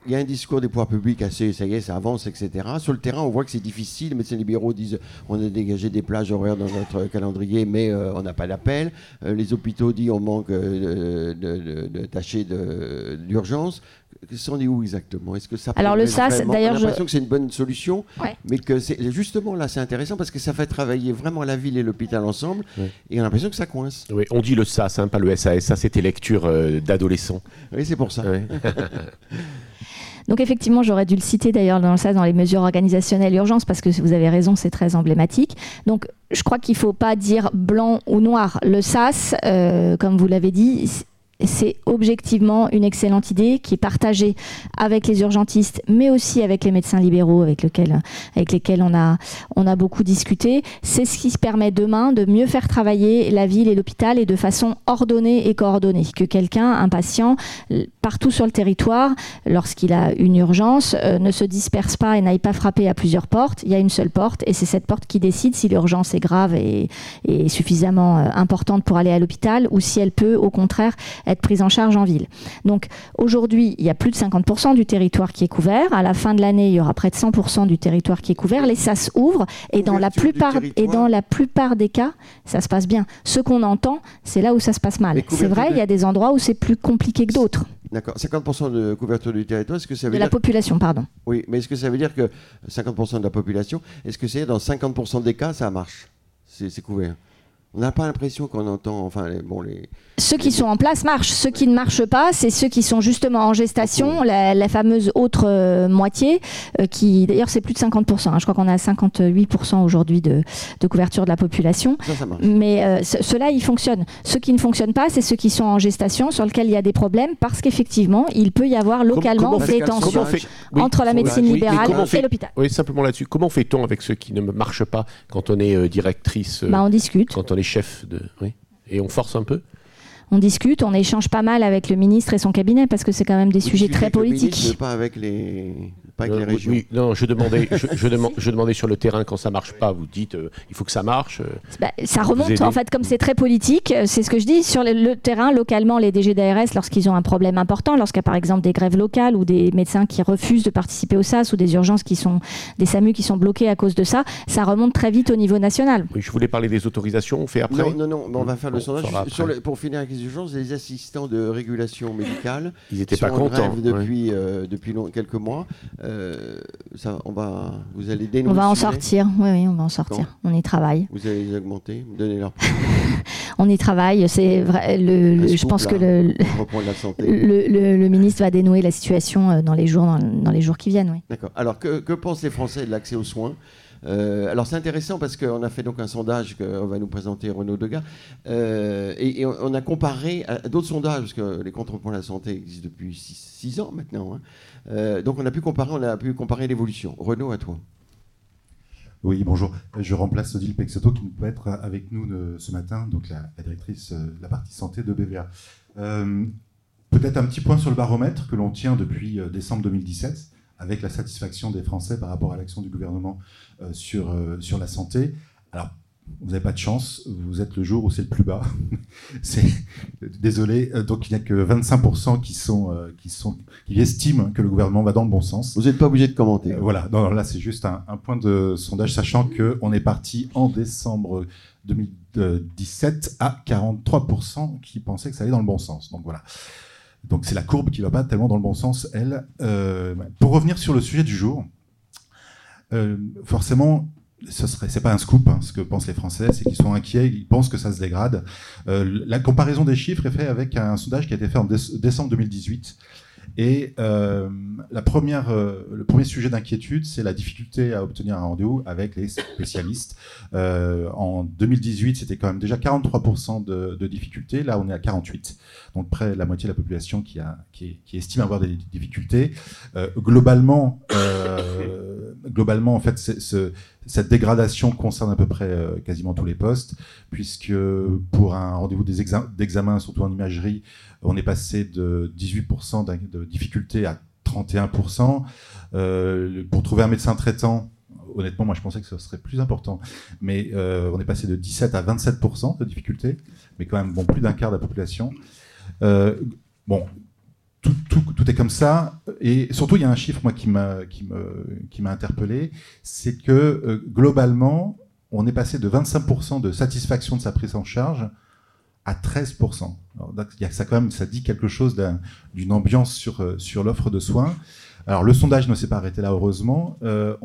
il y a un discours des pouvoirs publics assez, ça y est, ça avance, etc. Sur le terrain, on voit que c'est difficile. Les médecins libéraux disent on a dégagé des plages horaires dans notre calendrier, mais euh, on n'a pas d'appel. Euh, les hôpitaux disent on manque de, de, de, tâcher d'urgence. C'en est où exactement? Est-ce que ça Alors le SAS, d'ailleurs, j'ai l'impression que c'est une bonne solution, mais que c'est justement là, c'est intéressant parce que ça fait travailler vraiment la ville et l'hôpital ensemble, et on a l'impression que ça coince. Oui, on dit le SAS, hein, pas le SAS. Ça, c'était lecture euh, d'adolescents. Oui, c'est pour ça. Donc effectivement, j'aurais dû le citer d'ailleurs dans le SAS dans les mesures organisationnelles urgence parce que vous avez raison, c'est très emblématique. Donc je crois qu'il ne faut pas dire blanc ou noir. Le SAS, euh, comme vous l'avez dit, c'est objectivement une excellente idée qui est partagée avec les urgentistes, mais aussi avec les médecins libéraux avec, lesquels, on a, beaucoup discuté. C'est ce qui se permet demain de mieux faire travailler la ville et l'hôpital et de façon ordonnée et coordonnée. Que quelqu'un, un patient, partout sur le territoire, lorsqu'il a une urgence, euh, ne se disperse pas et n'aille pas frapper à plusieurs portes. Il y a une seule porte et c'est cette porte qui décide si l'urgence est grave et, et suffisamment euh, importante pour aller à l'hôpital ou si elle peut, au contraire, être prise en charge en ville. Donc aujourd'hui, il y a plus de 50% du territoire qui est couvert. À la fin de l'année, il y aura près de 100% du territoire qui est couvert. Les SAS ouvrent et dans, la plupart, et dans la plupart des cas, ça se passe bien. Ce qu'on entend, c'est là où ça se passe mal. C'est vrai, il y a des endroits où c'est plus compliqué que d'autres. D'accord. 50% de couverture du territoire, est-ce que ça veut de la population, pardon. Oui, mais est-ce que ça veut dire que 50% de la population, est-ce que c'est dans 50% des cas, ça marche? C'est couvert on n'a pas l'impression qu'on entend, enfin, bon, les, ceux qui sont en place marchent. Ceux qui ne marchent pas, c'est ceux qui sont justement en gestation, la, fameuse autre euh, moitié, euh, qui d'ailleurs c'est plus de 50%. Hein. je crois qu'on a 58% aujourd'hui de, couverture de la population. Mais euh, ceux-là, ils fonctionnent. Ceux qui ne fonctionnent pas, c'est ceux qui sont en gestation, sur lesquels il y a des problèmes, parce qu'effectivement, il peut y avoir localement des tensions entre la médecine libérale et l'hôpital. Oui, simplement là-dessus. Comment fait-on avec ceux qui ne marchent pas quand on est directrice bah, On discute. Quand on est chef de. Oui. Et on force un peu? On discute, on échange pas mal avec le ministre et son cabinet parce que c'est quand même des sujets très politiques. pas avec les pas avec les régions. Oui, non, je demandais, je, je, demandais sur le terrain quand ça marche pas, vous dites euh, il faut que ça marche. Euh, bah, ça remonte en fait comme c'est très politique, euh, c'est ce que je dis sur le, terrain localement les DG d'ARS lorsqu'ils ont un problème important, lorsqu'il y a par exemple des grèves locales ou des médecins qui refusent de participer au SAS ou des urgences qui sont des SAMU qui sont bloqués à cause de ça, ça remonte très vite au niveau national. Oui, je voulais parler des autorisations, on fait après. Non, non, non, on va faire le sondage sur pour finir avec les urgences, les assistants de régulation médicale. Ils n'étaient pas contents depuis depuis quelques mois ça, on va, vous allez. On va en sortir, oui, oui, on va en sortir. on y travaille. Vous allez les augmenter, donner leur. on y travaille, c'est vrai. Le, je pense que le, le, le, ministre va dénouer la situation euh, dans les jours, dans, les jours qui viennent. Oui. D'accord. Alors, que, que pensent les Français de l'accès aux soins? Euh, alors c'est intéressant parce qu'on a fait donc un sondage qu'on va nous présenter Renaud Degas euh, et, on a comparé à d'autres sondages parce que les contre-points de la santé existent depuis 6 ans maintenant. Hein. Euh, donc on a pu comparer, on a pu comparer l'évolution. Renaud, à toi. Oui, bonjour. Je remplace Odile Pexoto qui ne peut être avec nous ce matin, donc la, directrice de la partie santé de BVA. Peut-être un petit point sur le baromètre que l'on tient depuis décembre 2017 avec la satisfaction des Français par rapport à l'action du gouvernement euh, sur, euh, sur la santé. Alors, vous n'avez pas de chance, vous êtes le jour où c'est le plus bas. désolé, euh, donc il n'y a que 25% qui sont qui sont qui estiment que le gouvernement va dans le bon sens. Vous n'êtes pas obligé de commenter. voilà, non, là c'est juste un, un, point de sondage, sachant que on est parti en décembre 2017 à 43% qui pensaient que ça allait dans le bon sens. Donc voilà. Donc c'est la courbe qui va pas tellement dans le bon sens, elle. Euh, pour revenir sur le sujet du jour, euh, forcément, ce serait, c'est pas un scoop. Hein, ce que pensent les Français, c'est qu'ils sont inquiets, ils pensent que ça se dégrade. Euh, la comparaison des chiffres est faite avec un sondage qui a été fait en décembre 2018 et euh, la première, euh, le premier sujet d'inquiétude, c'est la difficulté à obtenir un rendez-vous avec les spécialistes. Euh, en 2018, c'était quand même déjà 43% de, de difficultés. Là, on est à 48. Donc près de la moitié de la population qui, a, qui, qui estime avoir des difficultés. Euh, globalement, euh, globalement, en fait, ce, cette dégradation concerne à peu près euh, quasiment tous les postes, puisque pour un rendez-vous d'examen, surtout en imagerie, on est passé de 18% de difficulté à 31%. Euh, pour trouver un médecin traitant, honnêtement, moi je pensais que ce serait plus important, mais euh, on est passé de 17% à 27% de difficulté, mais quand même bon, plus d'un quart de la population. Bon, tout, est comme ça, et surtout il y a un chiffre moi qui m'a interpellé, c'est que euh, globalement on est passé de 25% de satisfaction de sa prise en charge à 13%. Alors, ça quand même, ça dit quelque chose d'une ambiance sur, euh, sur l'offre de soins. Alors le sondage ne s'est pas arrêté là, heureusement. Euh,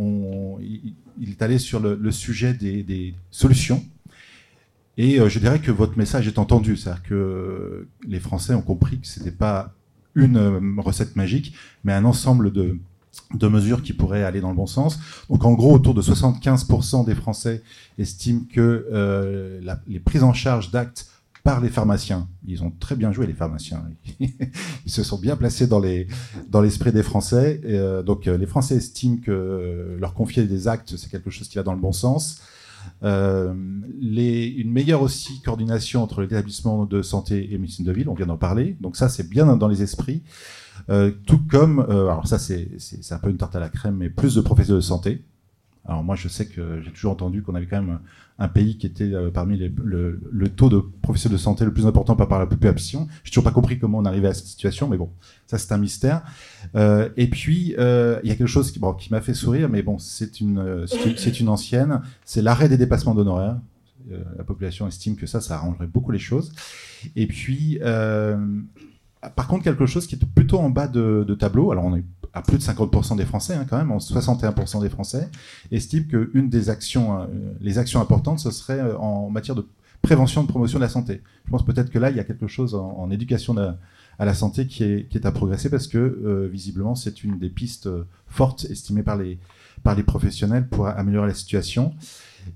il, est allé sur le, sujet des, des, solutions. Et je dirais que votre message est entendu, c'est-à-dire que les Français ont compris que c'était pas une euh, recette magique, mais un ensemble de, de mesures qui pourraient aller dans le bon sens. Donc en gros, autour de 75% des Français estiment que euh, la, les prises en charge d'actes par les pharmaciens. Ils ont très bien joué les pharmaciens. Ils se sont bien placés dans les dans l'esprit des Français. Et, euh, donc euh, les Français estiment que euh, leur confier des actes c'est quelque chose qui va dans le bon sens. Euh, une meilleure aussi coordination entre les établissements de santé et médecine de ville, on vient d'en parler. Donc ça c'est bien dans les esprits. Euh, tout comme, alors ça c'est un peu une tarte à la crème, mais plus de professionnels de santé. Alors moi, je sais que j'ai toujours entendu qu'on avait quand même un pays qui était euh, parmi le, taux de professionnels de santé le plus important par, par la population. J'ai toujours pas compris comment on arrivait à cette situation, mais bon, ça c'est un mystère. Euh, et puis euh, il y a quelque chose qui, m'a fait sourire, mais bon, c'est une, ancienne, c'est l'arrêt des dépassements d'honoraires. La population estime que ça, ça arrangerait beaucoup les choses. Et puis, par contre, quelque chose qui est plutôt en bas de, de tableau. Alors on est à plus de 50% des Français, hein, quand même, en 61% des Français, estiment qu'une des actions, euh, les actions importantes, ce serait euh, en matière de prévention, de promotion de la santé. Je pense peut-être que là, il y a quelque chose en, éducation à la santé qui est, à progresser parce que, euh, visiblement, c'est une des pistes fortes estimées par les, professionnels pour améliorer la situation.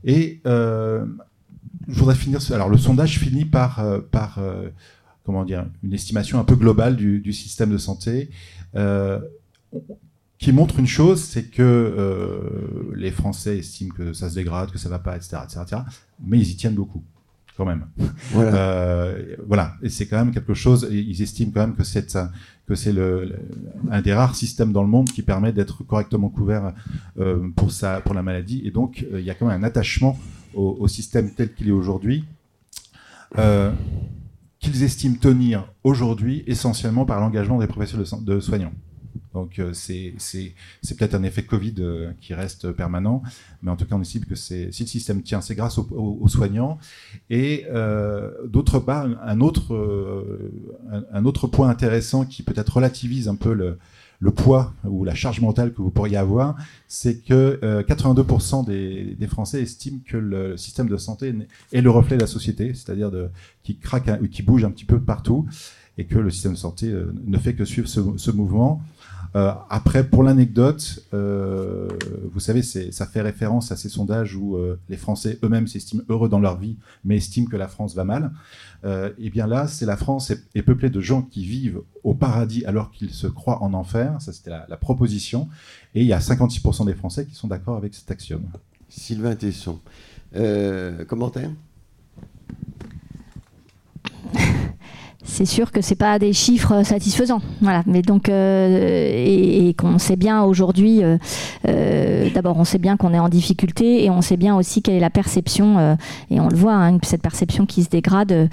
Et je voudrais finir. Alors, le sondage finit par, une estimation un peu globale du, du système de santé. Euh, qui montre une chose, c'est que euh, les Français estiment que ça se dégrade, que ça va pas, etc., etc., mais ils y tiennent beaucoup, quand même. Voilà. Euh, voilà. Et c'est quand même quelque chose. Ils estiment quand même que c'est que c'est le, le, un des rares systèmes dans le monde qui permet d'être correctement couvert euh, pour ça, pour la maladie. Et donc, euh, il y a quand même un attachement au, au système tel qu'il est aujourd'hui. Euh, qu'ils estiment tenir aujourd'hui essentiellement par l'engagement des professionnels de, de soignants. Donc euh, c'est peut-être un effet Covid euh, qui reste permanent, mais en tout cas on estime que si le système tient, c'est grâce aux, soignants. Et euh, d'autre part, un autre, un, un, autre point intéressant qui peut-être relativise un peu le, le poids ou la charge mentale que vous pourriez avoir, c'est que euh, 82% des, Français estiment que le système de santé est le reflet de la société, c'est-à-dire qui craque ou qui bouge un petit peu partout, et que le système de santé ne fait que suivre ce mouvement. Euh, après, pour l'anecdote, euh, vous savez, ça fait référence à ces sondages où euh, les Français eux-mêmes s'estiment heureux dans leur vie, mais estiment que la France va mal. Euh, et bien là, c'est la France est, est, peuplée de gens qui vivent au paradis alors qu'ils se croient en enfer. Ça, c'était la, la, proposition. Et il y a 56% des Français qui sont d'accord avec cet axiome. Sylvain Tesson, euh, commentaire? c'est sûr que c'est pas des chiffres satisfaisants. Mais donc, euh, et, et qu'on sait bien aujourd'hui, euh, euh, d'abord, on sait bien qu'on est en difficulté et on sait bien aussi quelle est la perception, et on le voit, hein, cette perception qui se dégrade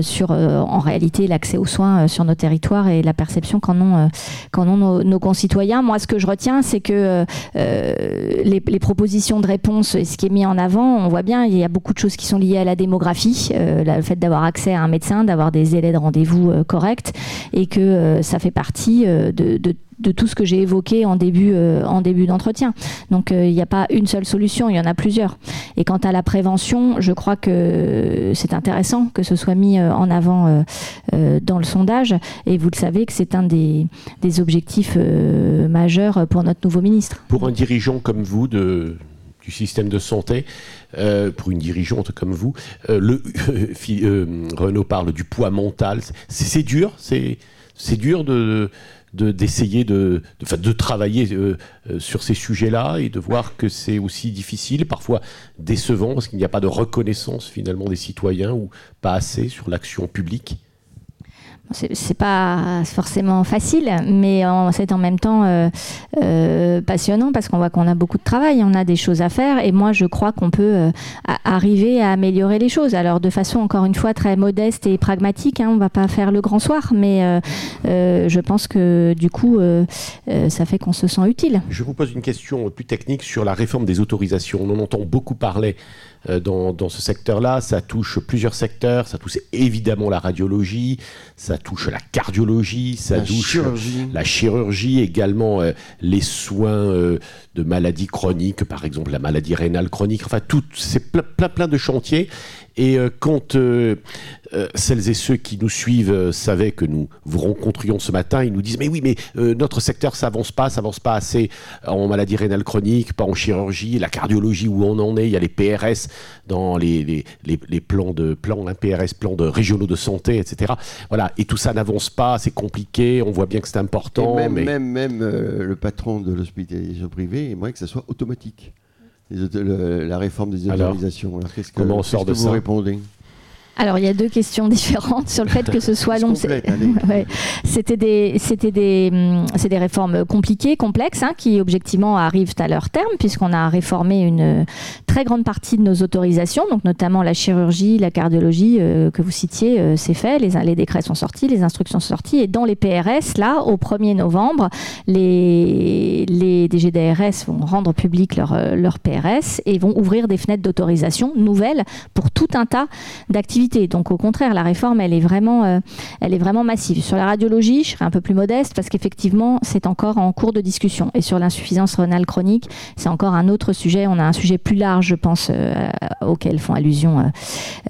sur, en réalité, l'accès aux soins sur nos territoires et la perception qu'en ont, nos, concitoyens. Moi, ce que je retiens, c'est que les, propositions de réponse, ce qui est mis en avant, on voit bien, il y a beaucoup de choses qui sont liées à la démographie, le fait d'avoir accès à un médecin, d'avoir des délais de rendez-vous euh, correct et que euh, ça fait partie euh, de, tout ce que j'ai évoqué en début, en début d'entretien. Donc il n'y a pas une seule solution, il y en a plusieurs. Et quant à la prévention, je crois que c'est intéressant que ce soit mis en avant dans le sondage. Et vous le savez que c'est un des, des objectifs majeurs pour notre nouveau ministre. Pour un dirigeant comme vous de, système de santé, euh, pour une dirigeante comme vous, euh, euh, Renaud parle du poids mental. C'est dur, c'est dur de d'essayer de, de, de, travailler sur ces sujets-là et de voir que c'est aussi difficile, parfois décevant, parce qu'il n'y a pas de reconnaissance finalement des citoyens ou pas assez sur l'action publique c'est pas forcément facile, mais c'est en même temps euh, euh, passionnant parce qu'on voit qu'on a beaucoup de travail, on a des choses à faire, et moi je crois qu'on peut euh, arriver à améliorer les choses. Alors de façon encore une fois très modeste et pragmatique, hein, on va pas faire le grand soir, mais je pense que du coup ça fait qu'on se sent utile. Je vous pose une question plus technique sur la réforme des autorisations. On en entend beaucoup parler dans, dans, ce secteur-là. Ça touche plusieurs secteurs. Ça touche évidemment la radiologie, ça touche la cardiologie, ça la touche chirurgie. la chirurgie, également euh, les soins euh, de maladies chroniques, par exemple la maladie rénale chronique. Enfin, tout, c'est plein, plein, plein de chantiers. Et euh, quand euh, euh, celles et ceux qui nous suivent savaient que nous vous rencontrions ce matin, ils nous disent mais oui, mais notre secteur s'avance pas, s'avance pas assez en maladie rénale chronique, pas en chirurgie, la cardiologie où on en est, il y a les PRS dans les, les, les, plans de plans, un PRS, plans de régionaux de santé, etc. Voilà, et tout ça n'avance pas, c'est compliqué, on voit bien que c'est important. Et même, mais... même, même le patron de l'hospitalisation privée aimerait que ça soit automatique la réforme des autorisations. Alors, Alors comment on sort de ça? vous répondez? Alors, il y a deux questions différentes sur le fait que ce soit long. C'était des, c'était des, hum, c'est des réformes compliquées, complexes, hein, qui objectivement arrivent à leur terme, puisqu'on a réformé une très grande partie de nos autorisations, donc notamment la chirurgie, la cardiologie euh, que vous citiez, euh, c'est fait. Les, les décrets sont sortis, les instructions sont sorties, et dans les PRS, là, au 1er novembre, les, les DGDRS vont rendre public leur, euh, leur PRS et vont ouvrir des fenêtres d'autorisation nouvelles pour tout un tas d'activités donc au contraire, la réforme, elle est vraiment, euh, elle est vraiment massive. Sur la radiologie, je serais un peu plus modeste parce qu'effectivement, c'est encore en cours de discussion. Et sur l'insuffisance rénale chronique, c'est encore un autre sujet. On a un sujet plus large, je pense, euh, auquel font allusion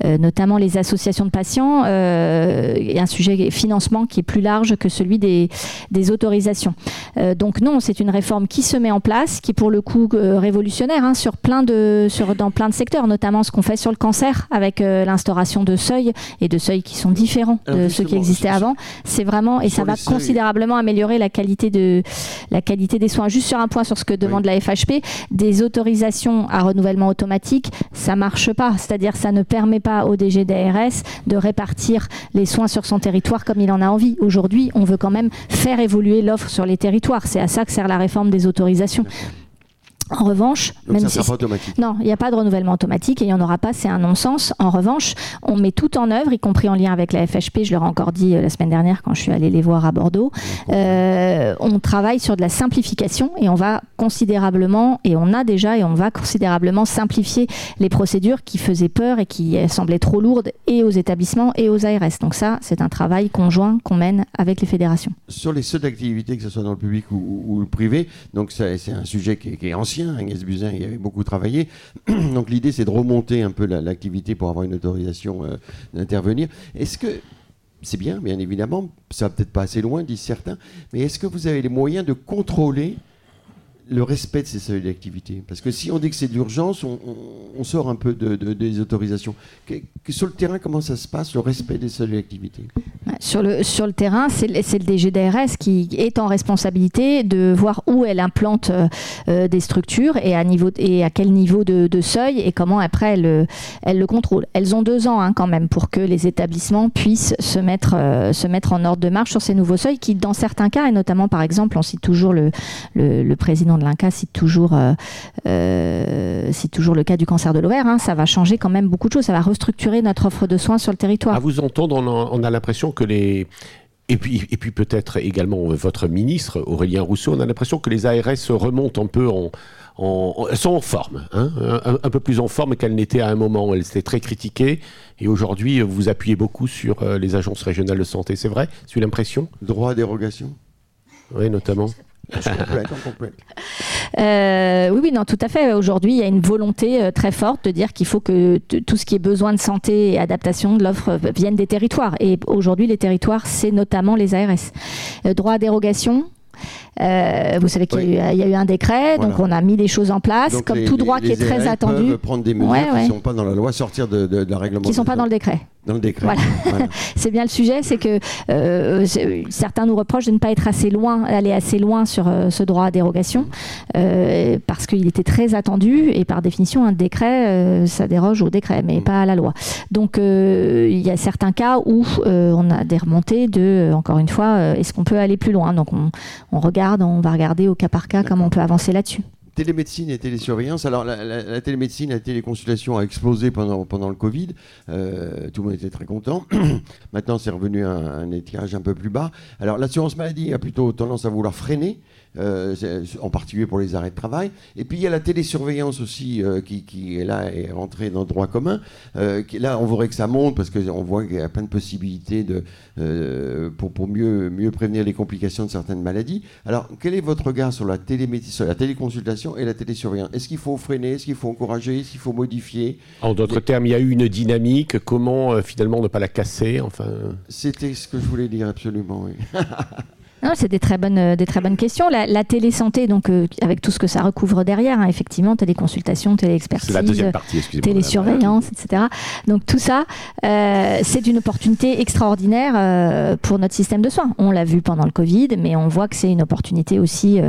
euh, notamment les associations de patients. et un sujet financement qui est plus large que celui des, autorisations. donc non, c'est une réforme qui se met en place, qui est pour le coup révolutionnaire hein, sur plein de, dans plein de secteurs, notamment ce qu'on fait sur le cancer avec l'instauration de seuils et de seuils qui sont différents de ceux qui existaient avant. C'est vraiment et ça va considérablement améliorer la qualité de la qualité des soins. Juste sur un point sur ce que demande la FHP, des autorisations à renouvellement automatique, ça marche pas. C'est-à-dire ça ne permet pas au DG d'ARS de répartir les soins sur son territoire comme il en a envie. Aujourd'hui, on veut quand même faire évoluer l'offre sur les territoires. C'est à ça que sert la réforme des autorisations. En revanche, même si automatique. non, il n'y a pas de renouvellement automatique et il n'y en aura pas, c'est un non-sens. En revanche, on met tout en œuvre, y compris en lien avec la FHP. Je leur ai encore dit euh, la semaine dernière quand je suis allée les voir à Bordeaux. Euh, on travaille sur de la simplification et on va considérablement, et on a déjà et on va considérablement simplifier les procédures qui faisaient peur et qui semblaient trop lourdes et aux établissements et aux ARS. Donc ça, c'est un travail conjoint qu'on mène avec les fédérations. Sur les seules activités, que ce soit dans le public ou, le privé, donc c'est un sujet qui est ancien Agnès Buzyn y avait beaucoup travaillé. Donc l'idée, c'est de remonter un peu l'activité pour avoir une autorisation euh, d'intervenir. Est-ce que c'est bien, bien évidemment, ça va peut-être pas assez loin, disent certains, mais est-ce que vous avez les moyens de contrôler le respect de ces seuils d'activité. Parce que si on dit que c'est d'urgence, on, sort un peu de, des autorisations. sur le terrain, comment ça se passe, le respect des seuils d'activité? Sur le, le terrain, c'est le, le DGDRS qui est en responsabilité de voir où elle implante euh, des structures et à, quel niveau de, seuil et comment après elle, le contrôle. Elles ont deux ans hein, quand même pour que les établissements puissent se mettre, euh, se mettre en ordre de marche sur ces nouveaux seuils qui, dans certains cas, et notamment par exemple, on cite toujours le, le président l'INCA cite toujours, euh, euh toujours le cas du cancer de l'ovaire, hein, ça va changer quand même beaucoup de choses. Ça va restructurer notre offre de soins sur le territoire. À vous entendre, on a, l'impression que les, et puis, et puis peut-être également votre ministre, Aurélien Rousseau, on a l'impression que les ARS remontent un peu en... en elles sont en forme, hein, un, peu plus en forme qu'elles n'étaient à un moment. Elles étaient très critiquées et aujourd'hui, vous appuyez beaucoup sur euh, les agences régionales de santé. C'est vrai? C'est l'impression? Droit à dérogation Oui, notamment. Euh, oui, oui, non, tout à fait. Aujourd'hui, il y a une volonté euh, très forte de dire qu'il faut que tout ce qui est besoin de santé et adaptation de l'offre vienne des territoires. Et aujourd'hui, les territoires, c'est notamment les ARS. droit à dérogation, euh, vous savez qu'il y, a eu un décret, donc on a mis les choses en place, comme tout droit qui est très attendu. Peuvent prendre des mesures qui ne sont pas dans la loi, sortir de, de, de la réglementation. Qui ne sont pas dans le décret. Dans le décret. Voilà. c'est bien le sujet, c'est que euh, certains nous reprochent de ne pas être assez loin, aller assez loin sur euh, ce droit à dérogation, euh, parce qu'il était très attendu et par définition un décret, ça déroge au décret, mais mm. pas à la loi. Donc il y a certains cas où on a des remontées de, encore une fois, est-ce qu'on peut aller plus loin? Donc on, on regarde, on va regarder au cas par cas comment on peut avancer là-dessus télémédecine et télésurveillance. Alors, la, télémédecine, la téléconsultation a explosé pendant, le Covid. Euh, tout le monde était très content. Maintenant, c'est revenu à un, étirage un peu plus bas. Alors, l'assurance maladie a plutôt tendance à vouloir freiner. Euh, en particulier pour les arrêts de travail. Et puis il y a la télésurveillance aussi euh, qui, qui, est là est rentrée dans le droit commun. Qui, là, on voudrait que ça monte parce qu'on voit qu'il y a plein de possibilités de, pour, pour mieux, mieux prévenir les complications de certaines maladies. Alors, quel est votre regard sur la, sur la téléconsultation et la télésurveillance? Est-ce qu'il faut freiner? Est-ce qu'il faut encourager? Est-ce qu'il faut modifier? En d'autres termes, il y a eu une dynamique. Comment euh, finalement ne pas la casser? Enfin... C'était ce que je voulais dire absolument. Oui. Non, c'est des très bonnes, euh, des très bonnes questions. La, la télésanté, donc euh, avec tout ce que ça recouvre derrière, hein, effectivement, téléconsultation, téléexpertise, télésurveillance, etc. Donc tout ça, euh, c'est une opportunité extraordinaire euh, pour notre système de soins. On l'a vu pendant le Covid, mais on voit que c'est une opportunité aussi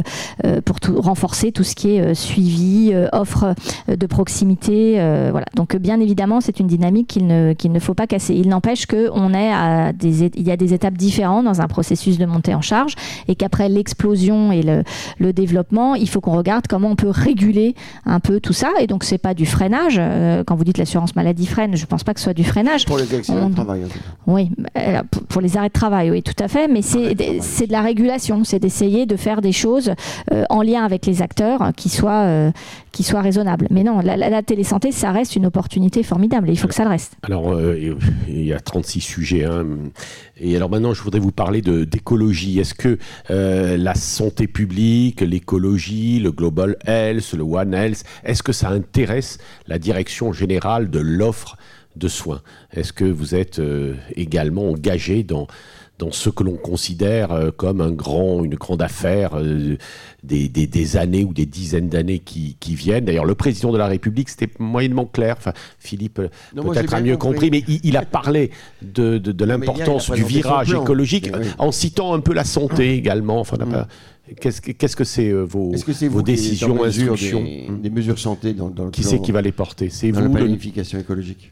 pour tout, renforcer tout ce qui est suivi, offre de proximité. voilà. Donc bien évidemment, c'est une dynamique qu'il ne, qu'il ne faut pas casser. Il n'empêche qu'on est à des, il y a des étapes différentes dans un processus de montée en charge et qu'après l'explosion et le, développement, il faut qu'on regarde comment on peut réguler un peu tout ça. Et donc, c'est pas du freinage. Euh, quand vous dites l'assurance maladie freine, je pense pas que ce soit du freinage. Pour les accidents de travail. Oui, euh, pour les arrêts de travail, oui, tout à fait. Mais c'est de la régulation, c'est d'essayer de faire des choses euh, en lien avec les acteurs qui soient, qui soient raisonnables. Mais non, la, la, télésanté, ça reste une opportunité formidable et il faut que ça le reste. Alors, il y a 36 sujets. Hein. Et alors maintenant, je voudrais vous parler d'écologie. Est-ce que euh, la santé publique, l'écologie, le Global Health, le One Health, est-ce que ça intéresse la direction générale de l'offre de soins Est-ce que vous êtes euh, également engagé dans dans ce que l'on considère euh, comme un grand, une grande affaire euh, des, des, années ou des dizaines d'années qui, qui, viennent? D'ailleurs, le président de la République, c'était moyennement clair. Enfin, Philippe peut-être a mieux compris, mais il, a parlé de, de, l'importance du virage écologique en citant un peu la santé également. Enfin, mm. Qu'est-ce que c'est euh, vos, vos décisions, instructions des, des, mesures santé dans, dans le Qui c'est qui va les porter? C'est vous la planification écologique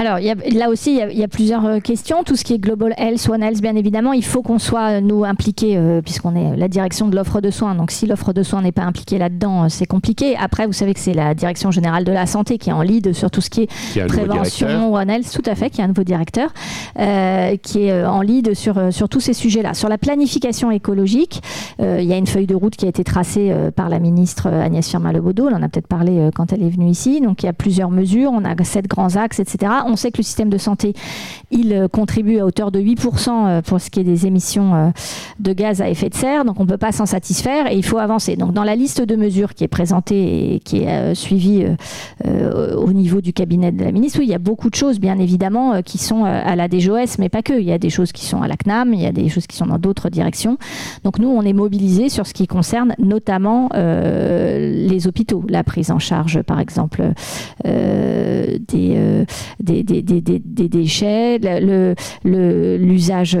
alors, là aussi, il y, a, plusieurs euh, questions. Tout ce qui est Global Health, One Health, bien évidemment, il faut qu'on soit, euh, nous, impliqués, euh, puisqu'on est la direction de l'offre de soins. Donc, si l'offre de soins n'est pas impliquée là-dedans, c'est compliqué. Après, vous savez que c'est la direction générale de la santé qui est en lead sur tout ce qui est prévention, One Health, tout à fait, qui est un nouveau directeur, qui est en lead sur, sur tous ces sujets-là. Sur la planification écologique, il y a une feuille de route qui a été tracée par la ministre Agnès Firmin-Lebaudot. On en a peut-être parlé quand elle est venue ici. Donc, il y a plusieurs mesures. On a sept grands axes, etc on sait que le système de santé, il euh, contribue à hauteur de 8% euh, pour ce qui est des émissions euh, de gaz à effet de serre. Donc on ne peut pas s'en satisfaire et il faut avancer. Donc dans la liste de mesures qui est présentée et qui est suivie au niveau du cabinet de la ministre, oui, il y a beaucoup de choses, bien évidemment, qui sont à la DGOS, mais pas que. Il y a des choses qui sont à la CNAM, il y a des choses qui sont dans d'autres directions. Donc nous, on est mobilisés sur ce qui concerne notamment les hôpitaux, la prise en charge, par exemple, des, des, des, déchets, l'usage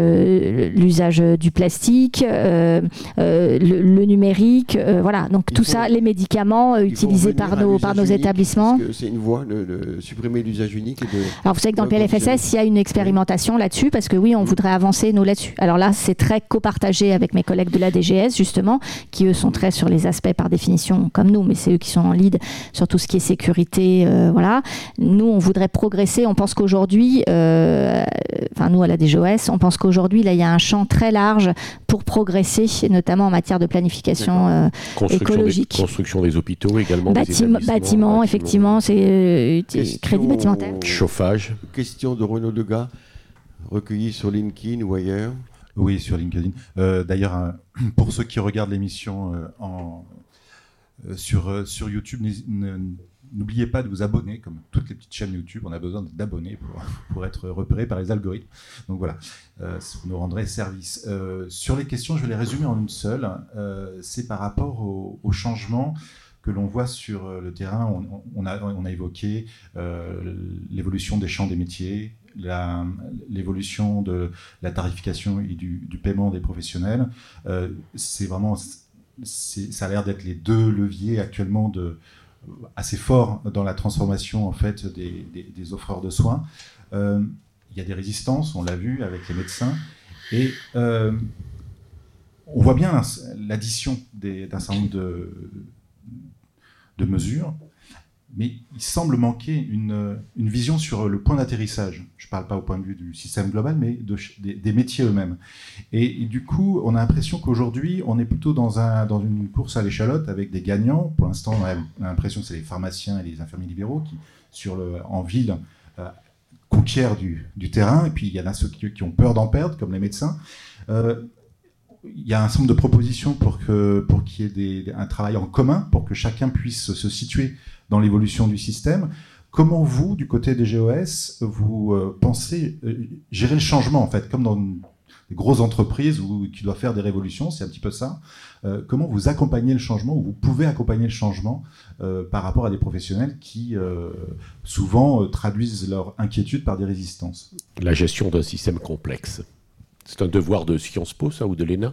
le, du plastique, euh, euh, le, numérique, euh, voilà. Donc tout ça, les médicaments utilisés par nos, par nos établissements. C'est une voie de, supprimer l'usage unique. Alors vous savez que dans le PLFSS, il y a une expérimentation là-dessus, parce que oui, on voudrait avancer nous là-dessus. Alors là, c'est très copartagé avec mes collègues de la DGS, justement, qui eux sont très sur les aspects par définition comme nous, mais c'est eux qui sont en lead sur tout ce qui est sécurité, voilà. Nous, on voudrait progresser on pense qu'aujourd'hui, euh, enfin nous à la DGOS, on pense qu'aujourd'hui, là, il y a un champ très large pour progresser, notamment en matière de planification euh, écologique. construction des hôpitaux également. bâtiments, effectivement, c'est euh, crédit bâtimentaire. Chauffage. Question de Renaud Degas, recueilli sur LinkedIn ou ailleurs. Oui, sur LinkedIn. D'ailleurs, pour ceux qui regardent l'émission en sur, sur YouTube, N'oubliez pas de vous abonner, comme toutes les petites chaînes YouTube, on a besoin d'abonnés pour, pour, être repéré par les algorithmes. Donc voilà, euh, vous nous rendrez service. Euh, sur les questions, je vais les résumer en une seule. Euh, c'est par rapport au, au changement que l'on voit sur euh, le terrain. On, a, évoqué euh, l'évolution des champs des métiers, l'évolution de la tarification et du, du paiement des professionnels. Euh, c'est vraiment, ça a l'air d'être les deux leviers actuellement de, assez fort dans la transformation en fait des, des, offreurs de soins. Euh, il y a des résistances, on l'a vu avec les médecins, et euh, on voit bien l'addition d'un certain nombre de, de mesures mais il semble manquer une, une vision sur le point d'atterrissage. Je ne parle pas au point de vue du système global, mais de, des, métiers eux-mêmes. Et, du coup, on a l'impression qu'aujourd'hui, on est plutôt dans, un, dans une course à l'échalote avec des gagnants. Pour l'instant, on a l'impression que c'est les pharmaciens et les infirmiers libéraux qui, en ville, euh, conquièrent du, du, terrain. Et puis, il y en a ceux qui, ont peur d'en perdre, comme les médecins. Euh, il y a un certain nombre de propositions pour qu'il pour qu'il y ait un travail en commun, pour que chacun puisse se situer dans l'évolution du système. Comment vous, du côté des GOS, vous euh, pensez euh, gérer le changement, en fait, comme dans des grosses entreprises où, qui doivent faire des révolutions, c'est un petit peu ça. Euh, comment vous accompagnez le changement, ou vous pouvez accompagner le changement par rapport à des professionnels qui souvent traduisent leur inquiétude par des résistances? La gestion d'un système complexe. C'est un devoir de Sciences Po, ça, ou de l'ENA?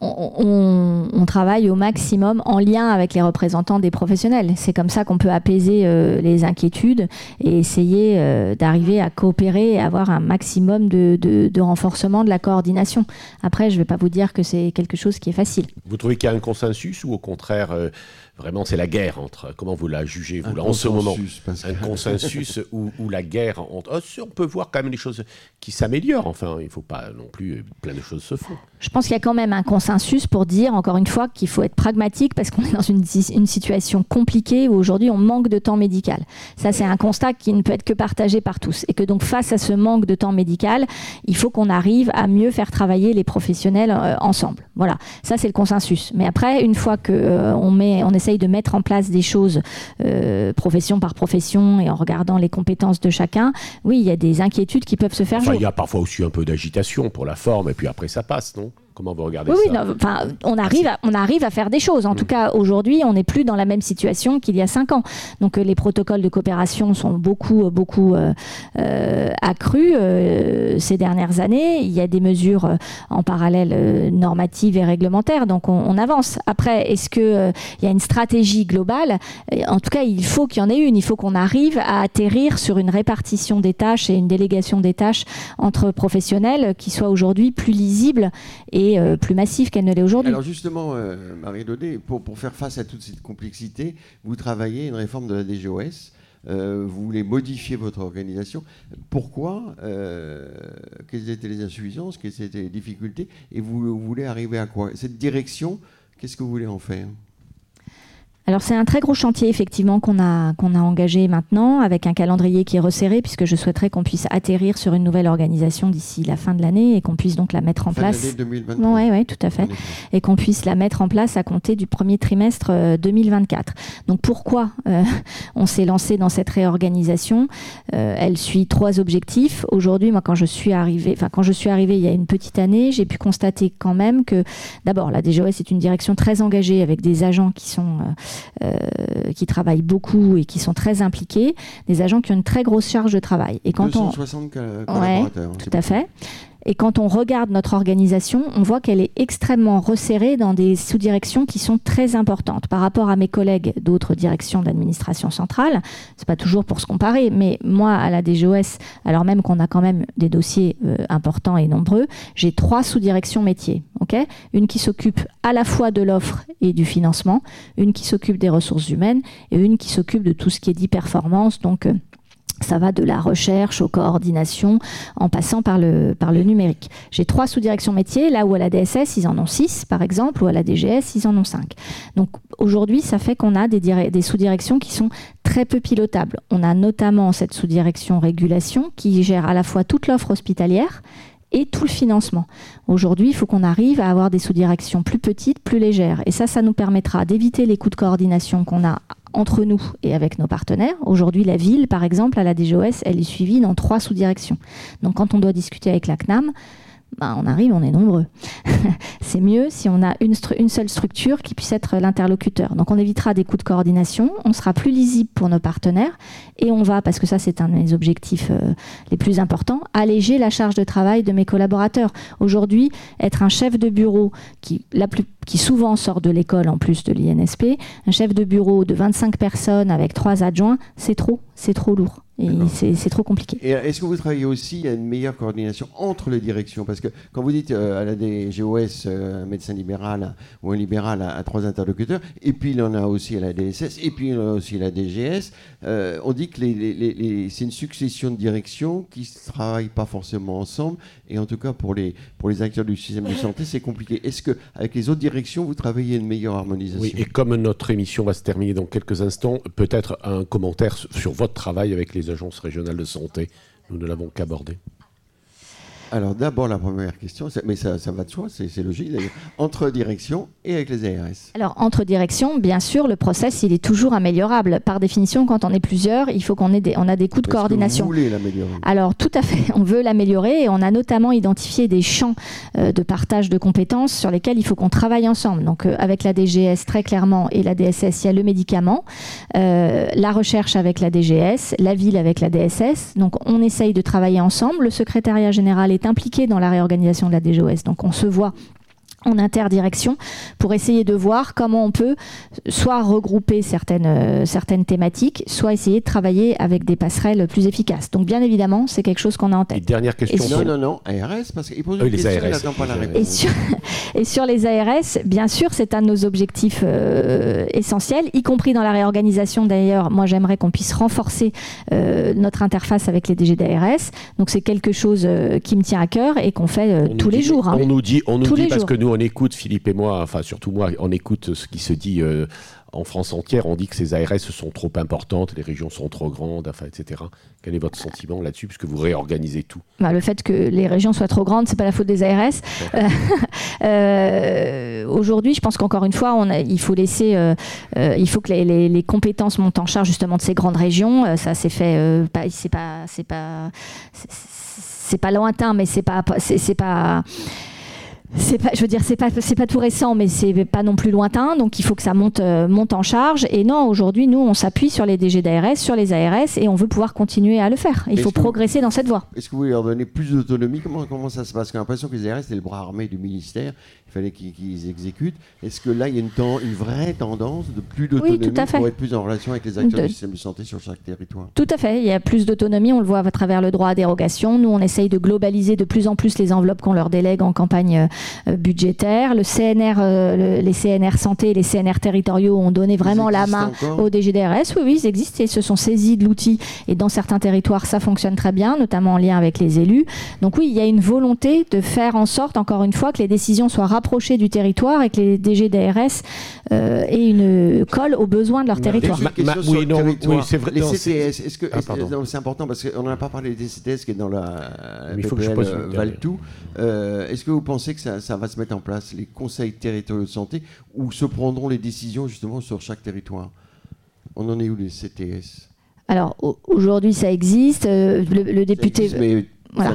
On, travaille au maximum en lien avec les représentants des professionnels. C'est comme ça qu'on peut apaiser euh, les inquiétudes et essayer euh, d'arriver à coopérer et avoir un maximum de, renforcement de la coordination. Après, je ne vais pas vous dire que c'est quelque chose qui est facile. Vous trouvez qu'il y a un consensus ou au contraire euh, vraiment c'est la guerre entre. Comment vous la jugez, vous, là, en ce moment? Un consensus ou, la guerre entre. Oh, on peut voir quand même les choses qui s'améliorent. Enfin, il ne faut pas non plus. Euh, plein de choses se font. Je pense qu'il y a quand même un consensus pour dire, encore une fois, qu'il faut être pragmatique parce qu'on est dans une, une situation compliquée où aujourd'hui on manque de temps médical. Ça, c'est un constat qui ne peut être que partagé par tous. Et que donc, face à ce manque de temps médical, il faut qu'on arrive à mieux faire travailler les professionnels euh, ensemble. Voilà, ça, c'est le consensus. Mais après, une fois qu'on euh, on met, on essaye de mettre en place des choses euh, profession par profession et en regardant les compétences de chacun, oui, il y a des inquiétudes qui peuvent se faire Il y a parfois aussi un peu d'agitation pour la forme et puis après ça passe, non? Comment vous regardez ça Oui, on arrive, à, on arrive à faire des choses. En mm. tout cas, aujourd'hui, on n'est plus dans la même situation qu'il y a cinq ans. Donc, euh, les protocoles de coopération sont beaucoup, euh, beaucoup euh, accrus euh, ces dernières années. Il y a des mesures en parallèle normatives et réglementaires. Donc, on, on avance. Après, est-ce qu'il il y a une stratégie globale? En tout cas, il faut qu'il y en ait une. Il faut qu'on arrive à atterrir sur une répartition des tâches et une délégation des tâches entre professionnels qui soit aujourd'hui plus lisible et euh, plus massive qu'elle ne l'est aujourd'hui. Alors justement, euh, Marie Daudet, pour, faire face à toute cette complexité, vous travaillez une réforme de la DGOS. Euh, vous voulez modifier votre organisation. Pourquoi Quelles étaient les insuffisances Quelles étaient les difficultés Et vous voulez arriver à quoi? Cette direction, qu'est-ce que vous voulez en faire? Alors c'est un très gros chantier effectivement qu'on a, qu'on a engagé maintenant avec un calendrier qui est resserré puisque je souhaiterais qu'on puisse atterrir sur une nouvelle organisation d'ici la fin de l'année et qu'on puisse donc la mettre en fin place. 2023. Oui, ouais, tout à fait. Et qu'on puisse la mettre en place à compter du premier trimestre 2024. Euh, donc pourquoi euh, on s'est lancé dans cette réorganisation? Euh, Elle suit trois objectifs. Aujourd'hui, moi quand je suis arrivée, enfin quand je suis arrivée il y a une petite année, j'ai pu constater quand même que d'abord la DGOS est une direction très engagée avec des agents qui sont euh, qui travaillent beaucoup et qui sont très impliqués, des agents qui ont une très grosse charge de travail. Et quand 260 on... collaborateurs. Ouais, tout à fait. Et quand on regarde notre organisation, on voit qu'elle est extrêmement resserrée dans des sous-directions qui sont très importantes. Par rapport à mes collègues d'autres directions d'administration centrale, c'est pas toujours pour se comparer, mais moi, à la DGOS, alors même qu'on a quand même des dossiers euh, importants et nombreux, j'ai trois sous-directions métiers. une qui s'occupe à la fois de l'offre et du financement, une qui s'occupe des ressources humaines et une qui s'occupe de tout ce qui est dit performance, donc euh, ça va de la recherche aux coordinations en passant par le, par le numérique. J'ai trois sous-directions métiers, là où à la DSS, ils en ont six, par exemple, ou à la DGS, ils en ont cinq. Donc aujourd'hui, ça fait qu'on a des, des sous-directions qui sont très peu pilotables. On a notamment cette sous-direction régulation qui gère à la fois toute l'offre hospitalière et tout le financement. Aujourd'hui, il faut qu'on arrive à avoir des sous-directions plus petites, plus légères. Et ça, ça nous permettra d'éviter les coûts de coordination qu'on a entre nous et avec nos partenaires. Aujourd'hui, la ville, par exemple, à la DGOS, elle est suivie dans trois sous-directions. Donc quand on doit discuter avec la CNAM, bah, on arrive, on est nombreux. c'est mieux si on a une, seule structure qui puisse être l'interlocuteur. Donc on évitera des coûts de coordination, on sera plus lisible pour nos partenaires et on va, parce que ça c'est un des objectifs euh, les plus importants, alléger la charge de travail de mes collaborateurs. Aujourd'hui, être un chef de bureau qui, qui souvent sort de l'école en plus de l'INSP, un chef de bureau de 25 personnes avec trois adjoints, c'est trop, c'est trop lourd. Et c'est trop compliqué. Et est-ce que vous travaillez aussi à une meilleure coordination entre les directions? Parce que quand vous dites euh, à la DGOS, euh, un médecin libéral ou un libéral à, trois interlocuteurs, et puis il y en a aussi à la DSS, et puis il y en a aussi à la DGS, euh, on dit que les, c'est une succession de directions qui ne travaillent pas forcément ensemble, et en tout cas pour les, pour les acteurs du système de santé, c'est compliqué. Est-ce qu'avec les autres directions, vous travaillez à une meilleure harmonisation? Oui, et comme notre émission va se terminer dans quelques instants, peut-être un commentaire sur votre travail avec les agences régionales de santé. Nous ne l'avons qu'abordé. Alors d'abord la première question, mais ça, va de soi, c'est logique d'ailleurs, entre direction et avec les ARS. Alors entre direction, bien sûr, le process il est toujours améliorable. Par définition, quand on est plusieurs, il faut qu'on ait des, on a des coûts de coordination. vous voulez l'améliorer Alors tout à fait, on veut l'améliorer et on a notamment identifié des champs euh, de partage de compétences sur lesquels il faut qu'on travaille ensemble. Donc euh, avec la DGS très clairement et la DSS, il y a le médicament, euh, la recherche avec la DGS, la ville avec la DSS. Donc on essaye de travailler ensemble. Le secrétariat général est impliqué dans la réorganisation de la DGOS. Donc on se voit en interdirection pour essayer de voir comment on peut soit regrouper certaines, euh, certaines thématiques, soit essayer de travailler avec des passerelles plus efficaces. Donc bien évidemment, c'est quelque chose qu'on a en tête. dernière question. non, non, non, ARS, parce qu'il pose une question, pas la réponse. Et sur, et sur, les ARS, bien sûr, c'est un de nos objectifs euh, essentiels, y compris dans la réorganisation d'ailleurs. Moi, j'aimerais qu'on puisse renforcer euh, notre interface avec les DG d'ARS. Donc c'est quelque chose qui me tient à cœur et qu'on fait tous les jours. Hein. On nous dit, on nous dit parce que nous, on écoute, Philippe et moi, enfin surtout moi, on écoute ce qui se dit euh, en France entière. On dit que ces ARS sont trop importantes, les régions sont trop grandes, enfin, etc. Quel est votre sentiment là-dessus, puisque vous réorganisez tout? Bah, Le fait que les régions soient trop grandes, c'est pas la faute des ARS. Euh, euh, aujourd'hui, je pense qu'encore une fois, on il faut laisser, il faut que les, les, compétences montent en charge justement de ces grandes régions. ça s'est fait, c'est pas, c'est pas, c'est pas lointain, mais c'est pas, c'est pas c'est pas, je veux dire, c'est pas, c'est pas tout récent, mais c'est pas non plus lointain. Donc il faut que ça monte, euh, monte en charge. Et non, aujourd'hui, nous, on s'appuie sur les DG d'ARS, sur les ARS, et on veut pouvoir continuer à le faire. Il faut progresser dans cette voie. Est-ce que vous voulez leur donner plus d'autonomie? Comment, comment ça se passe? J'ai l'impression que les ARS, c'est le bras armé du ministère fallait qu'ils exécutent. Est-ce que là, il y a une, une vraie tendance de plus d'autonomie pour être plus en relation avec les acteurs du système de santé sur chaque territoire? Tout à fait. Il y a plus d'autonomie. On le voit à travers le droit à dérogation. Nous, on essaye de globaliser de plus en plus les enveloppes qu'on leur délègue en campagne euh, budgétaire. Le CNR, euh, les CNR santé et les CNR territoriaux ont donné vraiment la main au DGDRS. Oui, oui, ils existent et se sont saisis de l'outil. Et dans certains territoires, ça fonctionne très bien, notamment en lien avec les élus. Donc oui, il y a une volonté de faire en sorte, encore une fois, que les décisions soient rapprochées rapprocher du territoire et que les DG d'ARS euh, aient une colle aux besoins de leur territoire. oui, non, oui, c'est vrai. Les CTS, est-ce que ah, c'est important parce qu'on n'a pas parlé des CTS qui est dans la PPL euh, Valtou. Euh, est-ce que vous pensez que ça, ça, va se mettre en place les conseils territoriaux de santé où se prendront les décisions justement sur chaque territoire? On en est où les CTS alors aujourd'hui ça existe. le, député. Voilà.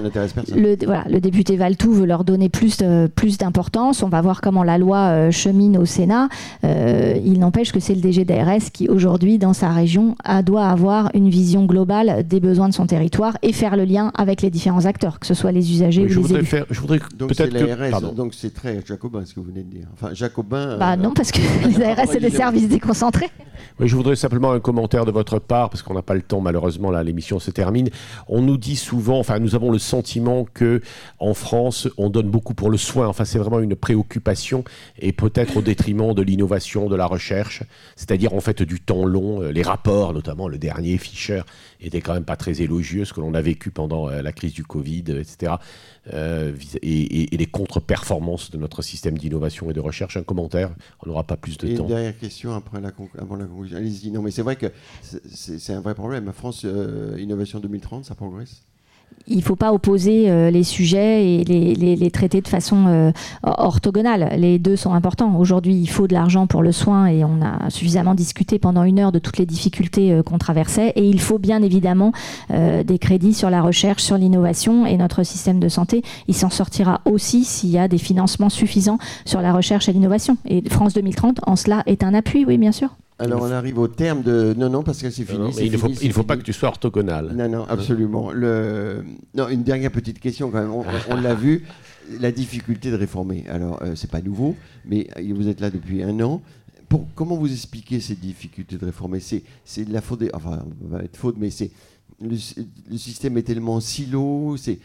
Le, voilà, le député Valtou veut leur donner plus, plus d'importance. On va voir comment la loi euh, chemine au Sénat. Euh, il n'empêche que c'est le DG d'ARS qui, aujourd'hui, dans sa région, a, doit avoir une vision globale des besoins de son territoire et faire le lien avec les différents acteurs, que ce soit les usagers ou les élus. Faire, je voudrais donc c'est l'ARS, donc c'est très jacobin ce que vous venez de dire. Enfin, jacobin. Bah non, parce que les ARS, c'est des services déconcentrés. Oui, je voudrais simplement un commentaire de votre part, parce qu'on n'a pas le temps, malheureusement, là, l'émission se termine. On nous dit souvent, enfin, nous avons le sentiment que en France, on donne beaucoup pour le soin. Enfin, c'est vraiment une préoccupation, et peut-être au détriment de l'innovation, de la recherche, c'est-à-dire en fait du temps long. Euh, les rapports, notamment le dernier, Fischer, était quand même pas très élogieux, ce que l'on a vécu pendant euh, la crise du Covid, etc. Euh, et, les contre-performances de notre système d'innovation et de recherche. Un commentaire, on n'aura pas plus de temps. Une dernière question après la avant la conclusion. Allez-y. Non, mais c'est vrai que c'est un vrai problème. France Innovation 2030, ça progresse? Il ne faut pas opposer euh, les sujets et les, traiter de façon euh, orthogonale. Les deux sont importants. Aujourd'hui, il faut de l'argent pour le soin et on a suffisamment discuté pendant une heure de toutes les difficultés euh, qu'on traversait. Et il faut bien évidemment des crédits sur la recherche, sur l'innovation et notre système de santé, il s'en sortira aussi s'il y a des financements suffisants sur la recherche et l'innovation. Et France 2030, en cela, est un appui, oui, bien sûr. Alors on arrive au terme de... Non, non, parce que c'est fini. il ne faut, il faut pas que tu sois orthogonal. Non, non, absolument. Le... Non, une dernière petite question quand même. On, l'a vu, la difficulté de réformer. Alors, euh, c'est pas nouveau, mais vous êtes là depuis un an. Pour, comment vous expliquez ces difficultés de réformer? C'est de la faute, enfin, va être faute, mais c'est le, le, système est tellement silo. C'est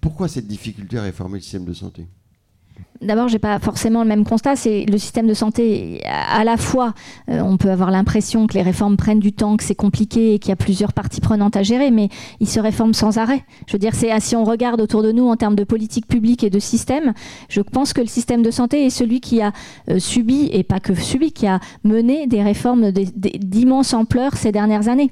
pourquoi cette difficulté à réformer le système de santé? D'abord, j'ai pas forcément le même constat. C'est le système de santé. À la fois, euh, on peut avoir l'impression que les réformes prennent du temps, que c'est compliqué et qu'il y a plusieurs parties prenantes à gérer, mais ils se réforment sans arrêt. Je veux dire, c'est si on regarde autour de nous en termes de politique publique et de système, je pense que le système de santé est celui qui a euh, subi et pas que subi, qui a mené des réformes d'immense ampleur ces dernières années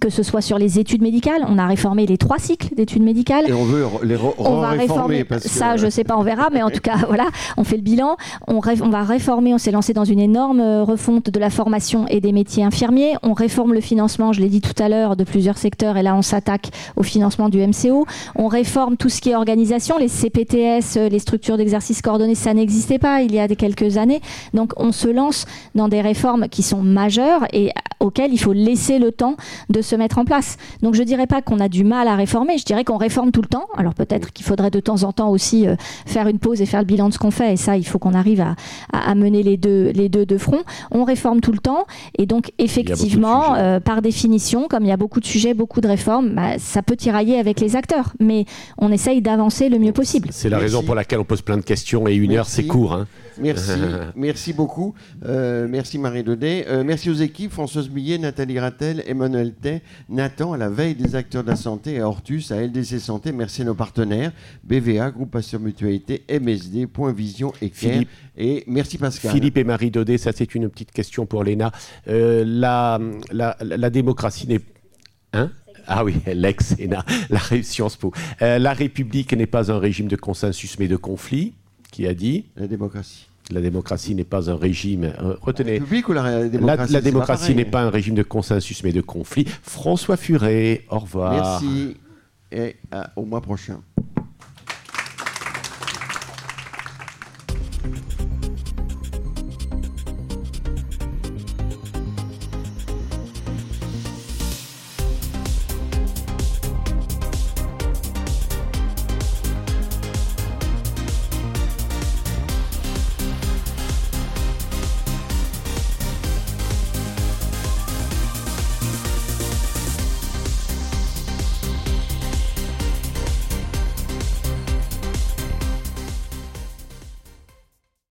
que ce soit sur les études médicales, on a réformé les trois cycles d'études médicales. Et on veut les on va réformer. Ça, je sais pas, on verra, mais en tout cas, voilà, on fait le bilan. On, on va réformer. On s'est lancé dans une énorme euh, refonte de la formation et des métiers infirmiers. On réforme le financement, je l'ai dit tout à l'heure, de plusieurs secteurs. Et là, on s'attaque au financement du MCO. On réforme tout ce qui est organisation, les CPTS, euh, les structures d'exercice coordonné, ça n'existait pas il y a quelques années. Donc, on se lance dans des réformes qui sont majeures et auxquelles il faut laisser le temps de se mettre en place. Donc je ne dirais pas qu'on a du mal à réformer, je dirais qu'on réforme tout le temps. Alors peut-être qu'il faudrait de temps en temps aussi euh, faire une pause et faire le bilan de ce qu'on fait. Et ça, il faut qu'on arrive à, mener les deux, les deux de front. On réforme tout le temps. Et donc effectivement, euh, par définition, comme il y a beaucoup de sujets, beaucoup de réformes, bah, ça peut tirailler avec les acteurs. Mais on essaye d'avancer le mieux possible. C'est la raison pour laquelle on pose plein de questions et une heure, c'est court. Hein. Merci, merci beaucoup. Euh, merci Marie Daudet. Euh, merci aux équipes Françoise Millet, Nathalie Rattel, Emmanuel Tay, Nathan à la veille des acteurs de la santé et Hortus à LDC Santé. Merci à nos partenaires BVA, Groupe Assure Mutualité, MSD, Point Vision et Philippe. Et merci Pascal. Philippe et Marie Daudet, ça c'est une petite question pour Léna. Euh, la, la, démocratie n'est. Hein? Ah oui, l'ex-Sénat, la Sciences Po. la République n'est pas un régime de consensus mais de conflit qui a dit La démocratie. La démocratie n'est pas un régime. Retenez. La ou la démocratie La, démocratie n'est pas un régime de consensus mais de conflit. François Furet, au revoir. Merci et au mois prochain.